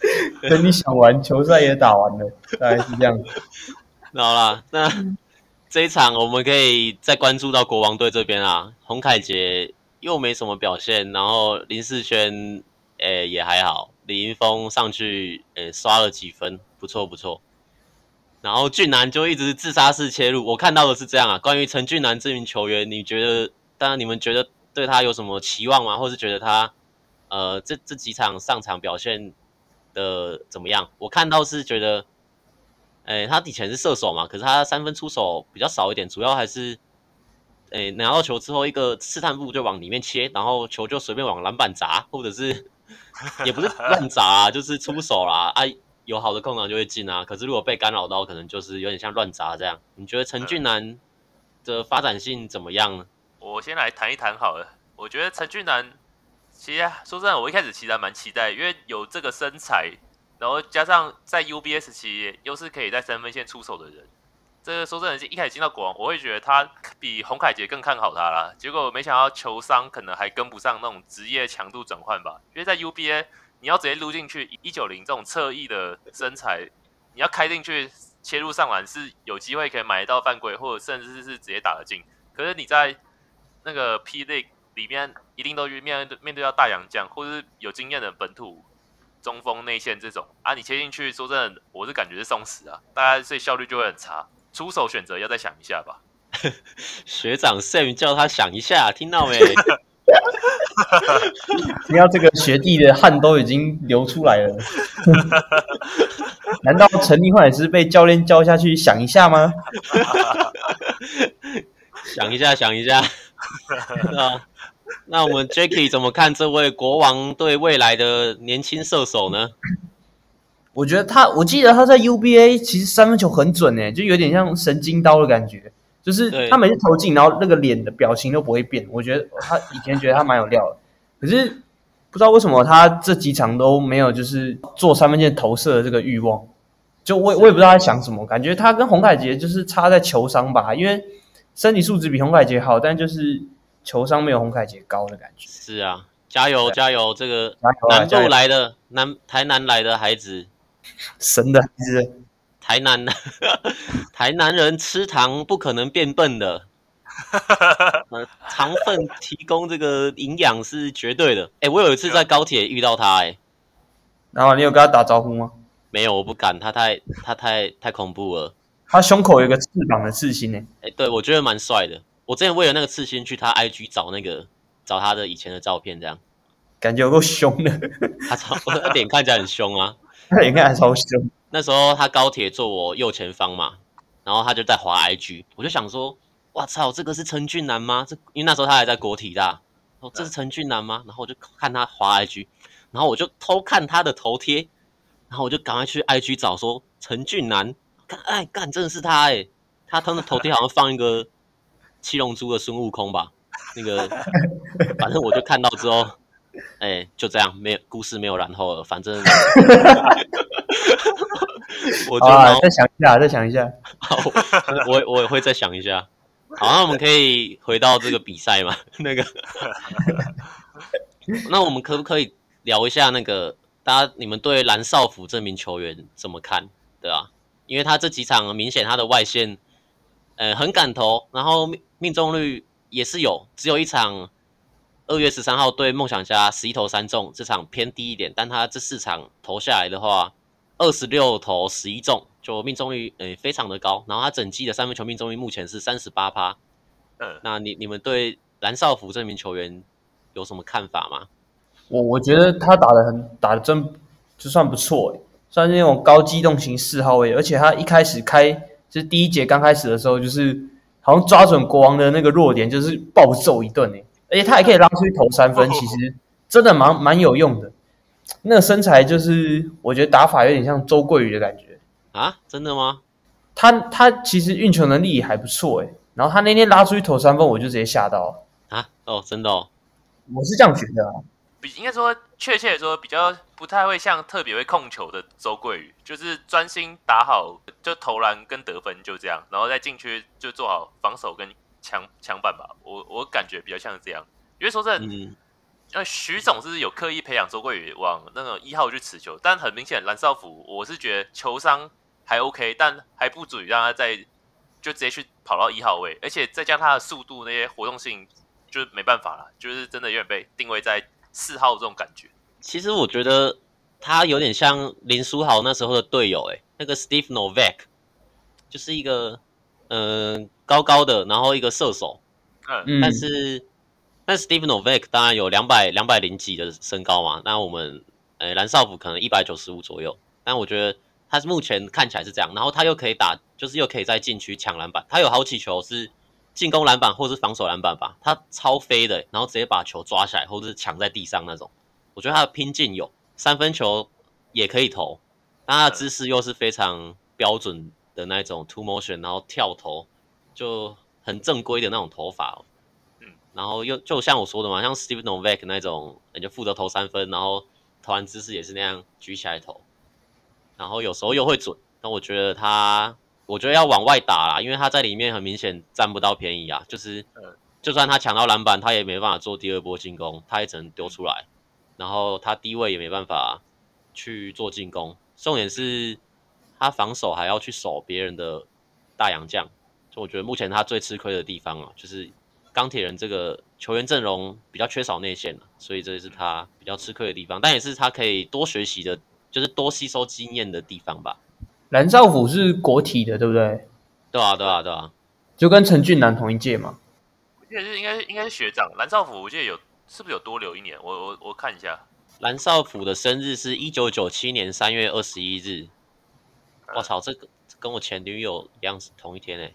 <laughs> 等你想完，球赛也打完了，大概是这样子。好啦，那这一场我们可以再关注到国王队这边啊，洪凯杰又没什么表现，然后林世轩。诶、欸，也还好。李云峰上去，诶、欸，刷了几分，不错不错。然后俊男就一直自杀式切入，我看到的是这样啊。关于陈俊南这名球员，你觉得？当然，你们觉得对他有什么期望吗？或是觉得他，呃，这这几场上场表现的怎么样？我看到是觉得，哎、欸，他以前是射手嘛，可是他三分出手比较少一点，主要还是。哎，拿到球之后，一个试探步就往里面切，然后球就随便往篮板砸，或者是 <laughs> 也不是乱砸啊，就是出手啦啊，有好的空档就会进啊。可是如果被干扰到，可能就是有点像乱砸这样。你觉得陈俊南的发展性怎么样呢？我先来谈一谈好了。我觉得陈俊南其实说真的，我一开始其实还蛮期待，因为有这个身材，然后加上在 UBS 期间又是可以在三分线出手的人。这个说真的，一开始进到国王，我会觉得他比洪凯杰更看好他啦。结果没想到球商可能还跟不上那种职业强度转换吧。因为在 UBA，你要直接撸进去一九零这种侧翼的身材，你要开进去切入上篮是有机会可以买得到犯规，或者甚至是直接打得进。可是你在那个 P League 里面，一定都面对面对到大洋将，或者是有经验的本土中锋内线这种啊，你切进去，说真的，我是感觉是送死啊，大家所以效率就会很差。出手选择要再想一下吧。学长 Sam 叫他想一下，听到没？<laughs> 你要这个学弟的汗都已经流出来了。<laughs> 难道陈立焕也是被教练叫下去想一下吗？<laughs> 想一下，想一下。那 <laughs> 那我们 Jacky 怎么看这位国王对未来的年轻射手呢？我觉得他，我记得他在 UBA 其实三分球很准诶，就有点像神经刀的感觉，就是他每次投进，然后那个脸的表情都不会变。我觉得他以前觉得他蛮有料的，可是不知道为什么他这几场都没有就是做三分线投射的这个欲望。就我我也不知道他想什么，感觉他跟洪凯杰就是差在球商吧，因为身体素质比洪凯杰好，但就是球商没有洪凯杰高的感觉。是啊，加油加油，这个南部来的南台南来的孩子。神的孩子，台南的 <laughs> 台南人吃糖不可能变笨的，呃，<laughs> 糖分提供这个营养是绝对的。哎、欸，我有一次在高铁遇到他、欸，哎，然后你有跟他打招呼吗？没有，我不敢，他太他太太恐怖了。他胸口有一个翅膀的刺青、欸，哎，哎，对，我觉得蛮帅的。我之前为了那个刺青去他 IG 找那个找他的以前的照片，这样感觉有够凶的。他超他脸看起来很凶啊。<laughs> 他应该还超凶。那时候他高铁坐我右前方嘛，然后他就在滑 IG，我就想说，哇操，这个是陈俊南吗？这因为那时候他还在国体大，哦，这是陈俊南吗？然后我就看他滑 IG，然后我就偷看他的头贴，然后我就赶快去 IG 找说陈俊南，看，哎，干，真的是他哎，他他的头贴好像放一个七龙珠的孙悟空吧。那个，反正我就看到之后，哎、欸，就这样，没有故事，没有然后了。反正 <laughs> <laughs> 我就啊，再想一下，再想一下。<laughs> 好，我我也会再想一下。好，那我们可以回到这个比赛嘛？那个，那我们可不可以聊一下那个？大家，你们对蓝少辅这名球员怎么看？对吧？因为他这几场明显他的外线，呃，很敢投，然后命命中率也是有，只有一场二月十三号对梦想家十一投三中，这场偏低一点，但他这四场投下来的话，二十六投十一中。就命中率诶非常的高，然后他整季的三分球命中率目前是三十八趴。嗯，那你你们对蓝少辅这名球员有什么看法吗？我我觉得他打的很打的真就算不错诶，算是那种高机动型四号位，而且他一开始开就是第一节刚开始的时候，就是好像抓准国王的那个弱点，就是暴揍一顿诶，而且他还可以拉出去投三分，其实真的蛮蛮有用的。那个身材就是我觉得打法有点像周桂宇的感觉。啊，真的吗？他他其实运球能力也还不错诶，然后他那天拉出去投三分，我就直接吓到了啊！哦，真的哦，我是这样觉得啊。比应该说确切的说，比较不太会像特别会控球的周桂宇，就是专心打好就投篮跟得分就这样，然后再禁区就做好防守跟抢抢板吧。我我感觉比较像是这样，因为说真的，嗯，呃，徐总是有刻意培养周桂宇往那个一号去持球，但很明显蓝少辅，我是觉得球商。还 OK，但还不足以让他在就直接去跑到一号位，而且再加上他的速度那些活动性，就没办法了，就是真的有点被定位在四号这种感觉。其实我觉得他有点像林书豪那时候的队友，诶，那个 Steve Novak，就是一个嗯、呃、高高的，然后一个射手，嗯，但是但 Steve Novak 当然有两百两百零几的身高嘛，那我们呃蓝少辅可能一百九十五左右，但我觉得。他是目前看起来是这样，然后他又可以打，就是又可以在禁区抢篮板。他有好几球是进攻篮板或是防守篮板吧，他超飞的，然后直接把球抓起来，或者是抢在地上那种。我觉得他的拼劲有，三分球也可以投，但他的姿势又是非常标准的那种 two motion，然后跳投就很正规的那种投法。嗯，然后又就像我说的嘛，像 Steve Novak 那种，你就负责投三分，然后投篮姿势也是那样举起来投。然后有时候又会准，但我觉得他，我觉得要往外打啦，因为他在里面很明显占不到便宜啊。就是，就算他抢到篮板，他也没办法做第二波进攻，他也只能丢出来。然后他低位也没办法去做进攻，重点是他防守还要去守别人的大洋将，就我觉得目前他最吃亏的地方啊，就是钢铁人这个球员阵容比较缺少内线，所以这也是他比较吃亏的地方，但也是他可以多学习的。就是多吸收经验的地方吧。蓝少辅是国体的，对不对？对啊，对啊，对啊，就跟陈俊南同一届嘛。我记得是应该应该是学长蓝少辅，我记得有是不是有多留一年？我我我看一下，蓝少辅的生日是一九九七年三月二十一日。我、嗯、操，这个跟我前女友一样是同一天哎、欸，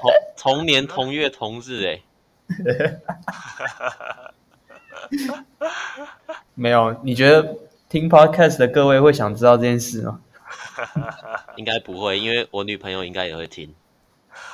同同年同月同日哎、欸。<laughs> 没有，你觉得？听 Podcast 的各位会想知道这件事吗？<laughs> 应该不会，因为我女朋友应该也会听。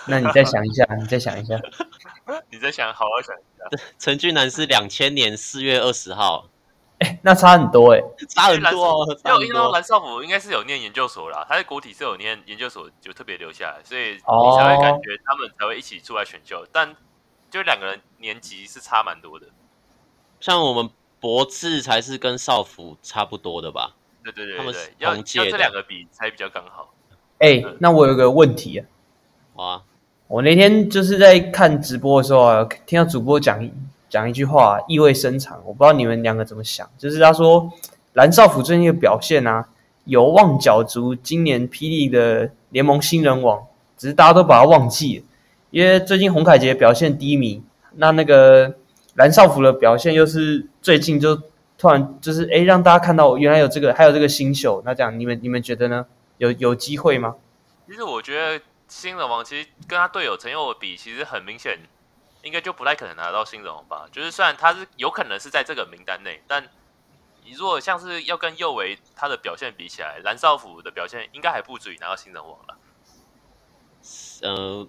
那你再想一下，你再想一下，<laughs> 你再想，好好想一下。<laughs> 陈俊南是两千年四月二十号，哎，那差很多哎，差很多。因为因为蓝少辅应该是有念研究所啦，他在国体是有念研究所，就特别留下来，所以你才会感觉他们才会一起出来选秀。但就两个人年级是差蛮多的，像我们。博智才是跟少辅差不多的吧？对对对，他们是同届的，要这两个比才比较刚好。哎、那我有个问题啊，啊，我那天就是在看直播的时候啊，听到主播讲讲一句话，意味深长。我不知道你们两个怎么想，就是他说蓝少辅最近的表现啊，有望角逐今年霹雳的联盟新人王，只是大家都把他忘记了，因为最近洪凯杰表现低迷，那那个。蓝少辅的表现又是最近就突然就是哎，让大家看到原来有这个还有这个新秀，那这样你们你们觉得呢？有有机会吗？其实我觉得新人王其实跟他队友陈佑比，其实很明显应该就不太可能拿到新人王吧。就是虽然他是有可能是在这个名单内，但你如果像是要跟右维他的表现比起来，蓝少辅的表现应该还不足以拿到新人王了。呃，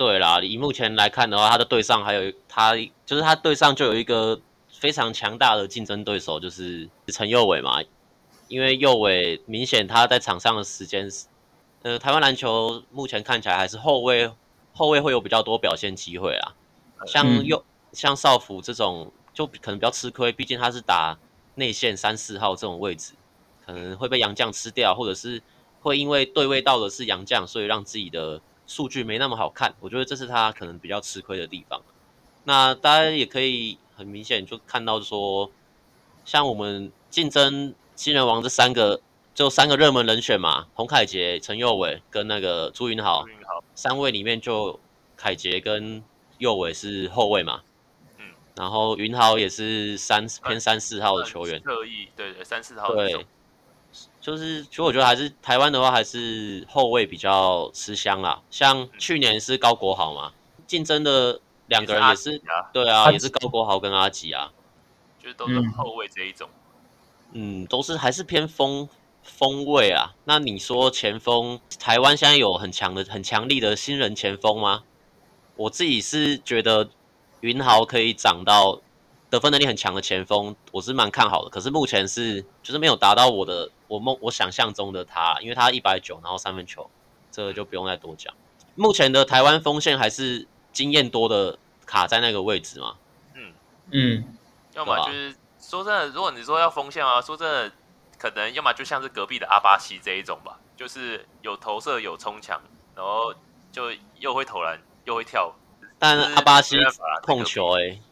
对啦，以目前来看的话，他的队上还有他，就是他队上就有一个非常强大的竞争对手，就是陈佑伟嘛。因为右伟明显他在场上的时间是，呃，台湾篮球目前看起来还是后卫，后卫会有比较多表现机会啊。像右、嗯、像少辅这种就可能比较吃亏，毕竟他是打内线三四号这种位置，可能会被杨将吃掉，或者是会因为对位到的是杨将，所以让自己的数据没那么好看。我觉得这是他可能比较吃亏的地方。那大家也可以很明显就看到说，像我们竞争。新人王这三个就三个热门人选嘛，洪凯杰、陈佑伟跟那个朱云豪，三位里面就凯杰跟佑伟是后卫嘛，嗯，然后云豪也是三偏三四号的球员，特意对对三四号，对，就是其实我觉得还是台湾的话还是后卫比较吃香啦，像去年是高国豪嘛，竞争的两个人也是，对啊，也是高国豪跟阿吉啊，就是都是后卫这一种。嗯，都是还是偏锋锋位啊。那你说前锋，台湾现在有很强的、很强力的新人前锋吗？我自己是觉得云豪可以长到得分能力很强的前锋，我是蛮看好的。可是目前是就是没有达到我的我梦我想象中的他，因为他一百九，然后三分球，这个就不用再多讲。目前的台湾锋线还是经验多的卡在那个位置嘛？嗯嗯，要么就是。说真的，如果你说要锋线啊，说真的，可能要么就像是隔壁的阿巴西这一种吧，就是有投射、有冲墙，然后就又会投篮又会跳。但阿巴西控球哎、欸，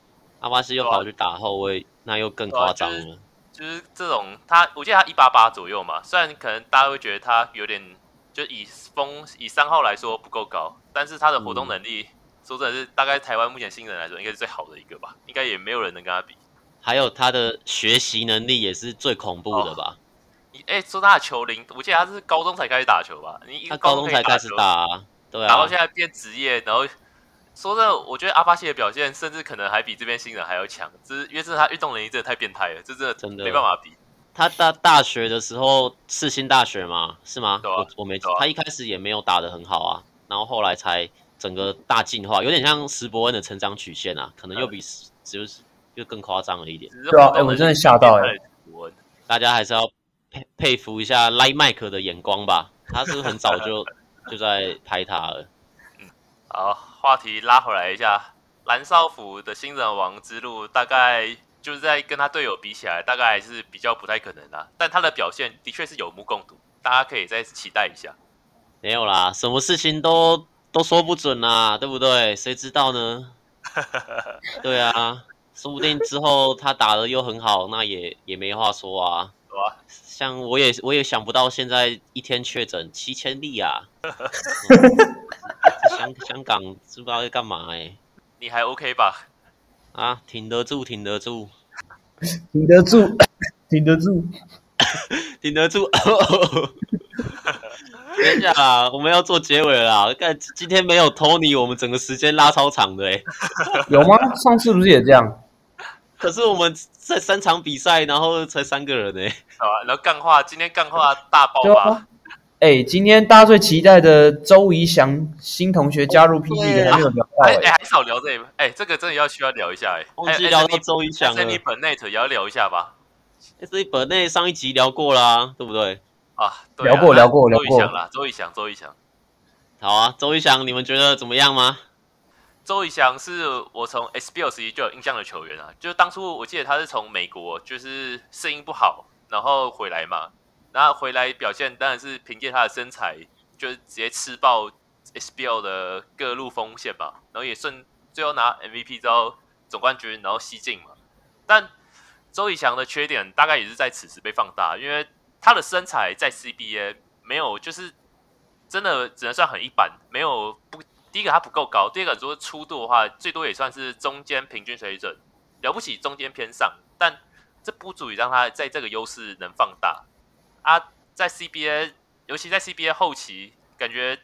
阿巴西又跑去打后卫，啊、那又更夸张了、啊就是。这种他，我记得他一八八左右嘛，虽然可能大家会觉得他有点，就以锋以三号来说不够高，但是他的活动能力，嗯、说真的是大概台湾目前新人来说应该是最好的一个吧，应该也没有人能跟他比。还有他的学习能力也是最恐怖的吧？哎、哦，说他的球龄，我记得他是高中才开始打球吧？你一个高中才开始打，啊，对啊，然后现在变职业，然后说真的，我觉得阿巴西的表现甚至可能还比这边新人还要强，只是因为这是他运动能力真的太变态了，这真的真的没办法比。他大大学的时候，世新大学吗？是吗？啊、我我没他一开始也没有打得很好啊，然后后来才整个大进化，有点像石伯恩的成长曲线啊，可能又比石就是就更夸张了一点，对啊，哎、欸，我真的吓到哎、欸！大家还是要佩佩服一下莱麦克的眼光吧，他是不是很早就 <laughs> 就在拍他了？嗯，好，话题拉回来一下，蓝少辅的新人王之路，大概就是在跟他队友比起来，大概还是比较不太可能的，但他的表现的确是有目共睹，大家可以再期待一下。没有啦，什么事情都都说不准啦，对不对？谁知道呢？<laughs> 对啊。说不定之后他打的又很好，那也也没话说啊。啊像我也我也想不到现在一天确诊七千例啊。<laughs> 香 <laughs> 香港知不知道在干嘛哎、欸？你还 OK 吧？啊，挺得住，挺得住，<laughs> 挺得住，挺得住，挺得住。等一下啊，我们要做结尾了啦。看今天没有 Tony，我们整个时间拉超长的哎、欸。有吗？上次不是也这样？<laughs> 可是我们在三场比赛，然后才三个人哎、欸。好啊，然后干话，今天干话大爆发。哎、欸，今天大家最期待的周怡翔新同学加入 PD 的还没有聊到、欸，哎、啊，还少聊这个，哎、欸，这个真的要需要聊一下哎、欸。忘记聊到周怡翔了。你本内也要聊一下吧。所以本内上一集聊过啦，对不对？啊，对啊，聊过聊过聊过。周怡翔啦，周怡翔，周怡翔。好啊，周怡翔，你们觉得怎么样吗？周怡翔是我从 SBL 时期就有印象的球员啊，就是当初我记得他是从美国，就是适应不好，然后回来嘛，然后回来表现当然是凭借他的身材，就是直接吃爆 SBL 的各路锋线吧，然后也顺最后拿 MVP 之后总冠军，然后西进嘛。但周怡翔的缺点大概也是在此时被放大，因为他的身材在 CBA 没有，就是真的只能算很一般，没有不。第一个他不够高，第二个如果粗度的话，最多也算是中间平均水准，了不起中间偏上，但这不足以让他在这个优势能放大。啊，在 CBA，尤其在 CBA 后期，感觉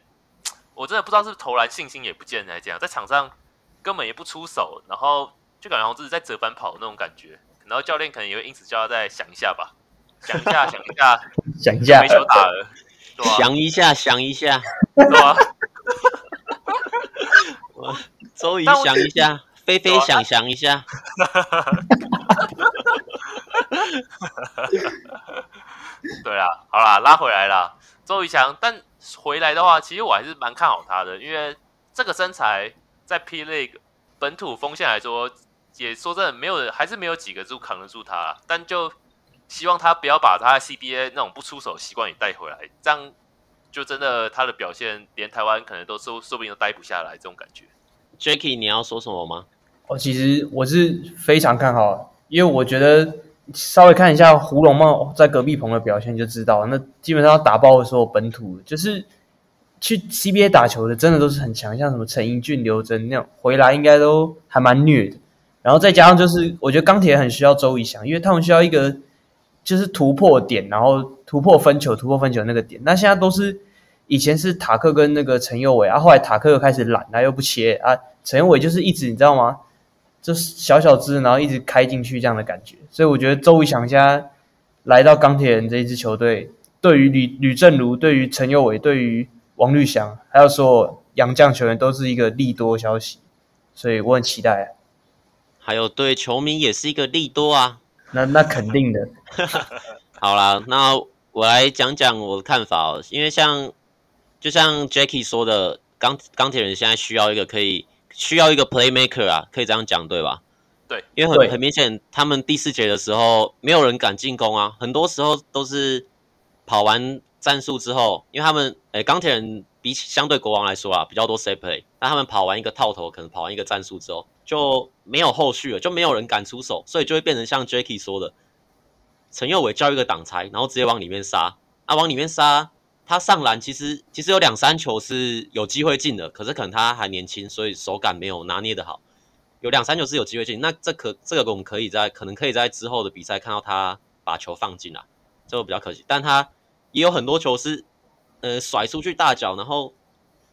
我真的不知道是，是投篮信心也不见还是怎样，在场上根本也不出手，然后就感觉好像自己在折返跑那种感觉，然后教练可能也会因此叫他再想一下吧，想一下，想一下，<laughs> 想一下，没球打了，想一下，想一下，对吧？<laughs> 我周瑜想一下，菲菲想想一下。<laughs> 对啊，好啦，拉回来啦，周瑜翔。但回来的话，其实我还是蛮看好他的，因为这个身材在 P League 本土锋线来说，也说真的没有，还是没有几个就扛得住他。但就希望他不要把他 CBA 那种不出手习惯也带回来，这样就真的他的表现连台湾可能都说说不定都待不下来这种感觉。Jacky，你要说什么吗？哦，其实我是非常看好，因为我觉得。稍微看一下胡珑贸在隔壁棚的表现就知道，那基本上打爆的所有本土，就是去 CBA 打球的，真的都是很强，像什么陈英俊、刘铮那种回来应该都还蛮虐的。然后再加上就是，我觉得钢铁很需要周仪翔，因为他们需要一个就是突破点，然后突破分球、突破分球那个点。那现在都是以前是塔克跟那个陈佑伟啊，后来塔克又开始懒，他又不切啊，陈佑伟就是一直你知道吗？就是小小只，然后一直开进去这样的感觉，所以我觉得周瑜翔家来到钢铁人这一支球队，对于吕吕正如、对于陈佑伟、对于王绿翔，还有所有洋将球员都是一个利多消息，所以我很期待。还有对球迷也是一个利多啊，那那肯定的。<laughs> 好啦，那我来讲讲我的看法哦，因为像就像 Jackie 说的，钢钢铁人现在需要一个可以。需要一个 playmaker 啊，可以这样讲对吧？对，因为很很明显，他们第四节的时候没有人敢进攻啊，很多时候都是跑完战术之后，因为他们诶钢铁人比起相对国王来说啊，比较多 set play，那他们跑完一个套头，可能跑完一个战术之后就没有后续了，就没有人敢出手，所以就会变成像 Jacky 说的，陈佑伟叫一个挡拆，然后直接往里面杀，啊往里面杀。他上篮其实其实有两三球是有机会进的，可是可能他还年轻，所以手感没有拿捏的好。有两三球是有机会进，那这可这个我们可以在可能可以在之后的比赛看到他把球放进来，这个比较可惜。但他也有很多球是呃甩出去大脚，然后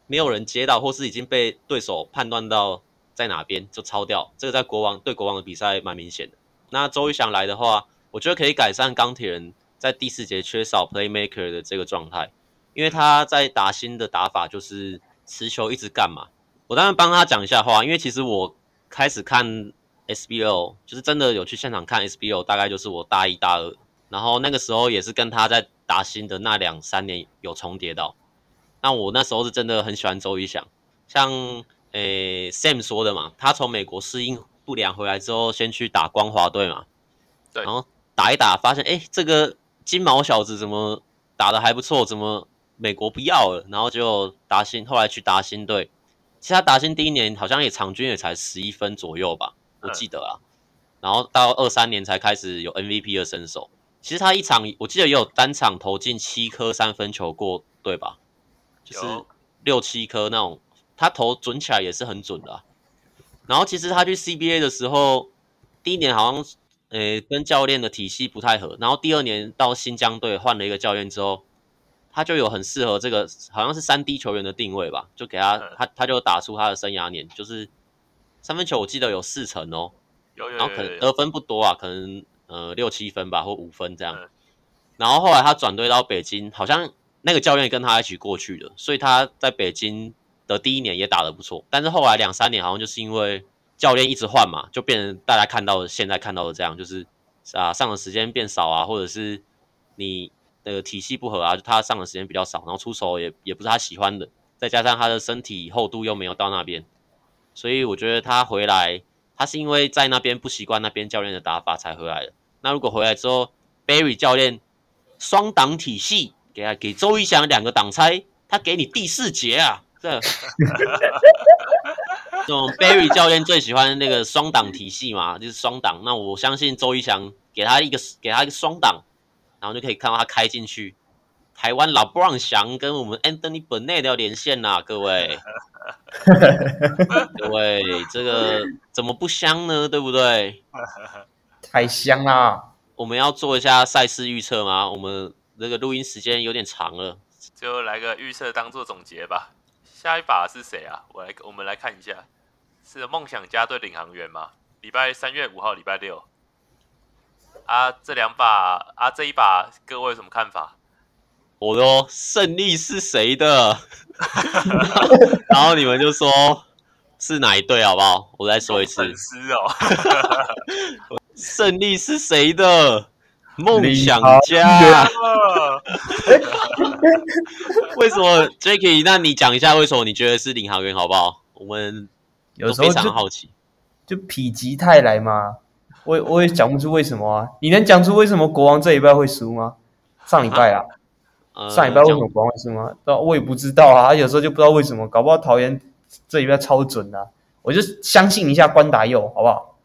没有人接到，或是已经被对手判断到在哪边就抄掉。这个在国王对国王的比赛蛮明显的。那周瑜翔来的话，我觉得可以改善钢铁人在第四节缺少 playmaker 的这个状态。因为他在打新的打法就是持球一直干嘛，我当然帮他讲一下话。因为其实我开始看 SBO，就是真的有去现场看 SBO，大概就是我大一大二，然后那个时候也是跟他在打新的那两三年有重叠到。那我那时候是真的很喜欢周瑜翔，像诶 Sam 说的嘛，他从美国适应不良回来之后，先去打光华队嘛，对，然后打一打，发现诶这个金毛小子怎么打的还不错，怎么？美国不要了，然后就达新，后来去达新队。其实他达新第一年好像也场均也才十一分左右吧，我记得啊。然后到二三年才开始有 MVP 的身手。其实他一场我记得也有单场投进七颗三分球过，对吧？就是六七颗那种，他投准起来也是很准的啊。然后其实他去 CBA 的时候，第一年好像呃跟教练的体系不太合，然后第二年到新疆队换了一个教练之后。他就有很适合这个，好像是三 D 球员的定位吧，就给他，他他就打出他的生涯年，就是三分球我记得有四成哦，有有，然后可能得分不多啊，可能呃六七分吧，或五分这样。然后后来他转队到北京，好像那个教练跟他一起过去的，所以他在北京的第一年也打得不错，但是后来两三年好像就是因为教练一直换嘛，就变成大家看到的现在看到的这样，就是啊上的时间变少啊，或者是你。那个体系不合啊，就他上的时间比较少，然后出手也也不是他喜欢的，再加上他的身体厚度又没有到那边，所以我觉得他回来，他是因为在那边不习惯那边教练的打法才回来的。那如果回来之后，Barry 教练双挡体系给他给周瑜翔两个挡拆，他给你第四节啊，这，这种 Barry 教练最喜欢那个双挡体系嘛，就是双挡。那我相信周瑜翔给他一个给他一个双挡。然后就可以看到他开进去，台湾老布朗翔跟我们 Anthony Bennett 要连线呐，各位，<laughs> 各位，这个怎么不香呢？对不对？<laughs> 太香啦！我们要做一下赛事预测吗？我们这个录音时间有点长了，就来个预测当做总结吧。下一把是谁啊？我来，我们来看一下，是梦想家对领航员吗？礼拜三月五号，礼拜六。啊，这两把啊，这一把各位有什么看法？我说胜利是谁的？<laughs> 然后你们就说是哪一队好不好？我再说一次。粉丝哦，胜利是谁的？梦想家。<laughs> 为什么 Jacky？那你讲一下为什么你觉得是领航员好不好？我们有时候非常好奇，就否极泰来嘛。我我也讲不出为什么啊。你能讲出为什么国王这礼拜会输吗？上礼拜啊，啊上礼拜为什么国王会输吗？呃、我也不知道啊。有时候就不知道为什么，搞不好桃园这礼拜超准啊。我就相信一下关达佑，好不好？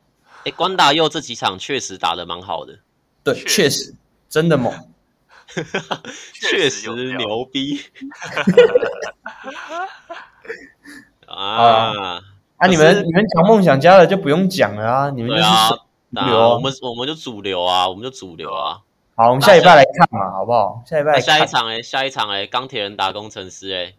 哎，关达佑这几场确实打得蛮好的，对，确实，确实真的猛，<laughs> 确实牛逼。<laughs> 啊啊！啊你们你们讲梦想家的就不用讲了啊！你们就是啊，我们我们就主流啊，我们就主流啊。好，我们下礼拜来看嘛，好不好？下礼拜下一场哎，下一场哎，钢铁人打工程师哎。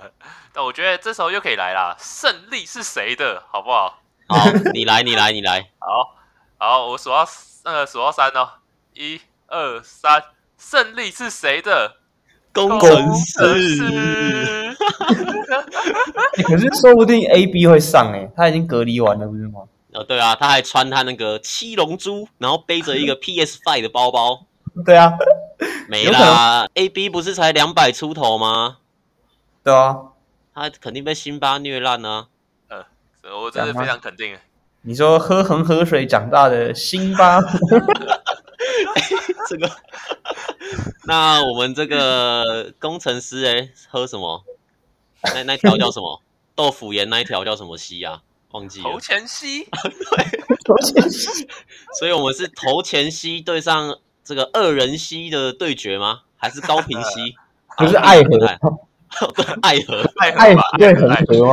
<laughs> 但我觉得这时候又可以来啦，胜利是谁的，好不好？好，你来，你来，你来。好，好，我数到那个数到三哦，一二三，胜利是谁的？工程师。<laughs> 可是说不定 A B 会上哎，他已经隔离完了，不是吗？哦，对啊，他还穿他那个七龙珠，然后背着一个 <laughs> P S Five 的包包。对啊，没啦，A B 不是才两百出头吗？对啊，他肯定被辛巴虐烂啊。呃，我真的非常肯定。你说喝恒河水长大的辛巴，欸、<laughs> 这个，那我们这个工程师哎，喝什么？那那条叫什么？豆腐盐那一条叫什么溪啊？忘记了。头前溪。对，<laughs> 头前溪。<laughs> 所以我们是头前溪对上这个二人溪的对决吗？还是高屏溪？<laughs> 不是爱河。爱河，爱河，对恒河吗？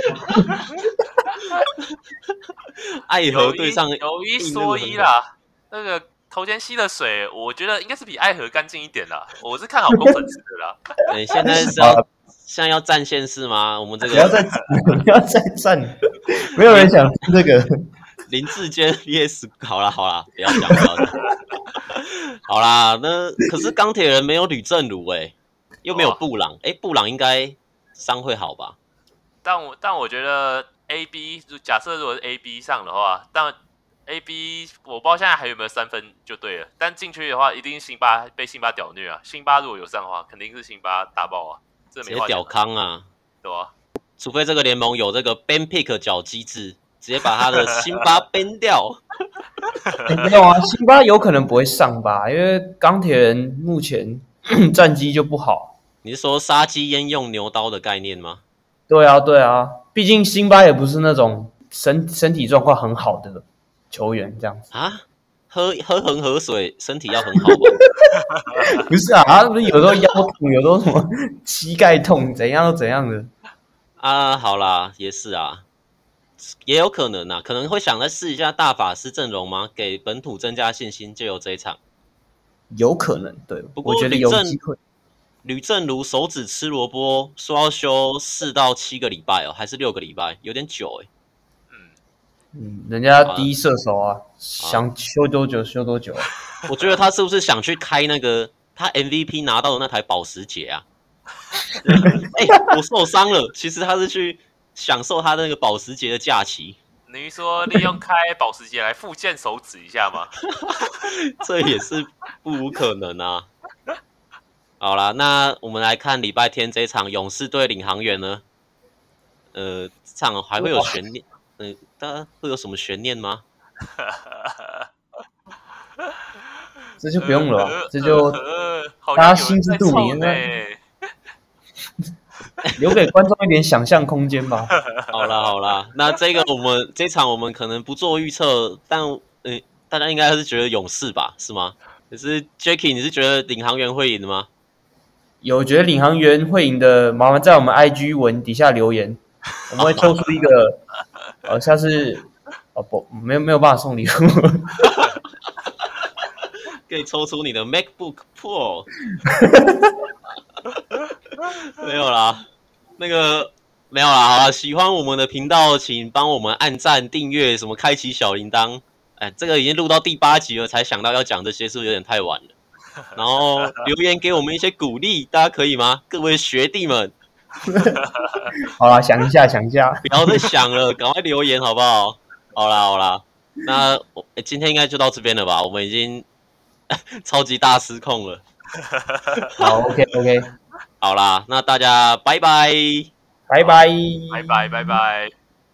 爱河对上有一说一啦，那个头前溪的水，我觉得应该是比爱河干净一点啦。我是看好工程师的啦。对，现在是要现在要战县市吗？我们这个不要再 <laughs> 不要再战，没有人想听这个。林志坚 VS，好啦好啦，不要讲，不要讲。好啦，那可是钢铁人没有吕正儒诶。又没有布朗，哎、哦，布朗应该伤会好吧？但我但我觉得 A B 假设如果是 A B 上的话，但 A B 我不知道现在还有没有三分就对了。但进去的话，一定辛巴被辛巴屌虐啊！辛巴如果有上的话，肯定是辛巴打爆啊！这没话讲。直接屌康啊，对吧、啊？除非这个联盟有这个 ban pick 角机制，直接把他的辛巴 ban 掉。<laughs> 没有啊，辛巴有可能不会上吧？因为钢铁人目前 <coughs> 战绩就不好。你是说杀鸡焉用牛刀的概念吗？对啊，对啊，毕竟辛巴也不是那种身身体状况很好的球员，这样子啊？喝喝恒河水，身体要很好吧？<laughs> 不是啊，他不是有时候腰痛，有时候什么膝盖痛，怎样怎样的啊？好啦，也是啊，也有可能啊，可能会想再试一下大法师阵容吗？给本土增加信心，就有这一场，有可能，对，不过我觉得有机会。吕正如手指吃萝卜，说要休四到七个礼拜哦，还是六个礼拜，有点久哎。嗯嗯，人家第一射手啊，啊想修多久修多久。<laughs> 我觉得他是不是想去开那个他 MVP 拿到的那台保时捷啊？<laughs> 哎、欸，我受伤了，其实他是去享受他那个保时捷的假期。等于说利用开保时捷来复健手指一下吗？<laughs> 这也是不无可能啊。好啦，那我们来看礼拜天这场勇士队领航员呢？呃，这场还会有悬念？嗯，大家会有什么悬念吗？<laughs> 这就不用了，这就大家心知肚明，<laughs> 留给观众一点想象空间吧。<laughs> 好啦好啦，那这个我们这场我们可能不做预测，但呃，大家应该是觉得勇士吧，是吗？可是 Jacky，你是觉得领航员会赢的吗？有觉得领航员会赢的，麻烦在我们 IG 文底下留言，我们会抽出一个，呃，下次哦不，没有没有办法送礼物，<laughs> 可以抽出你的 MacBook Pro，<laughs> 没有啦，那个没有啦，好啦，喜欢我们的频道，请帮我们按赞、订阅，什么开启小铃铛，哎，这个已经录到第八集了，才想到要讲这些，是不是有点太晚了？然后留言给我们一些鼓励，大家可以吗？各位学弟们，<laughs> 好啦，想一下，想一下，不要再想了，赶快留言好不好？好啦，好啦，那我、欸、今天应该就到这边了吧？我们已经 <laughs> 超级大失控了。好，OK，OK，okay, okay. 好啦，那大家拜拜，拜拜，拜拜，拜拜。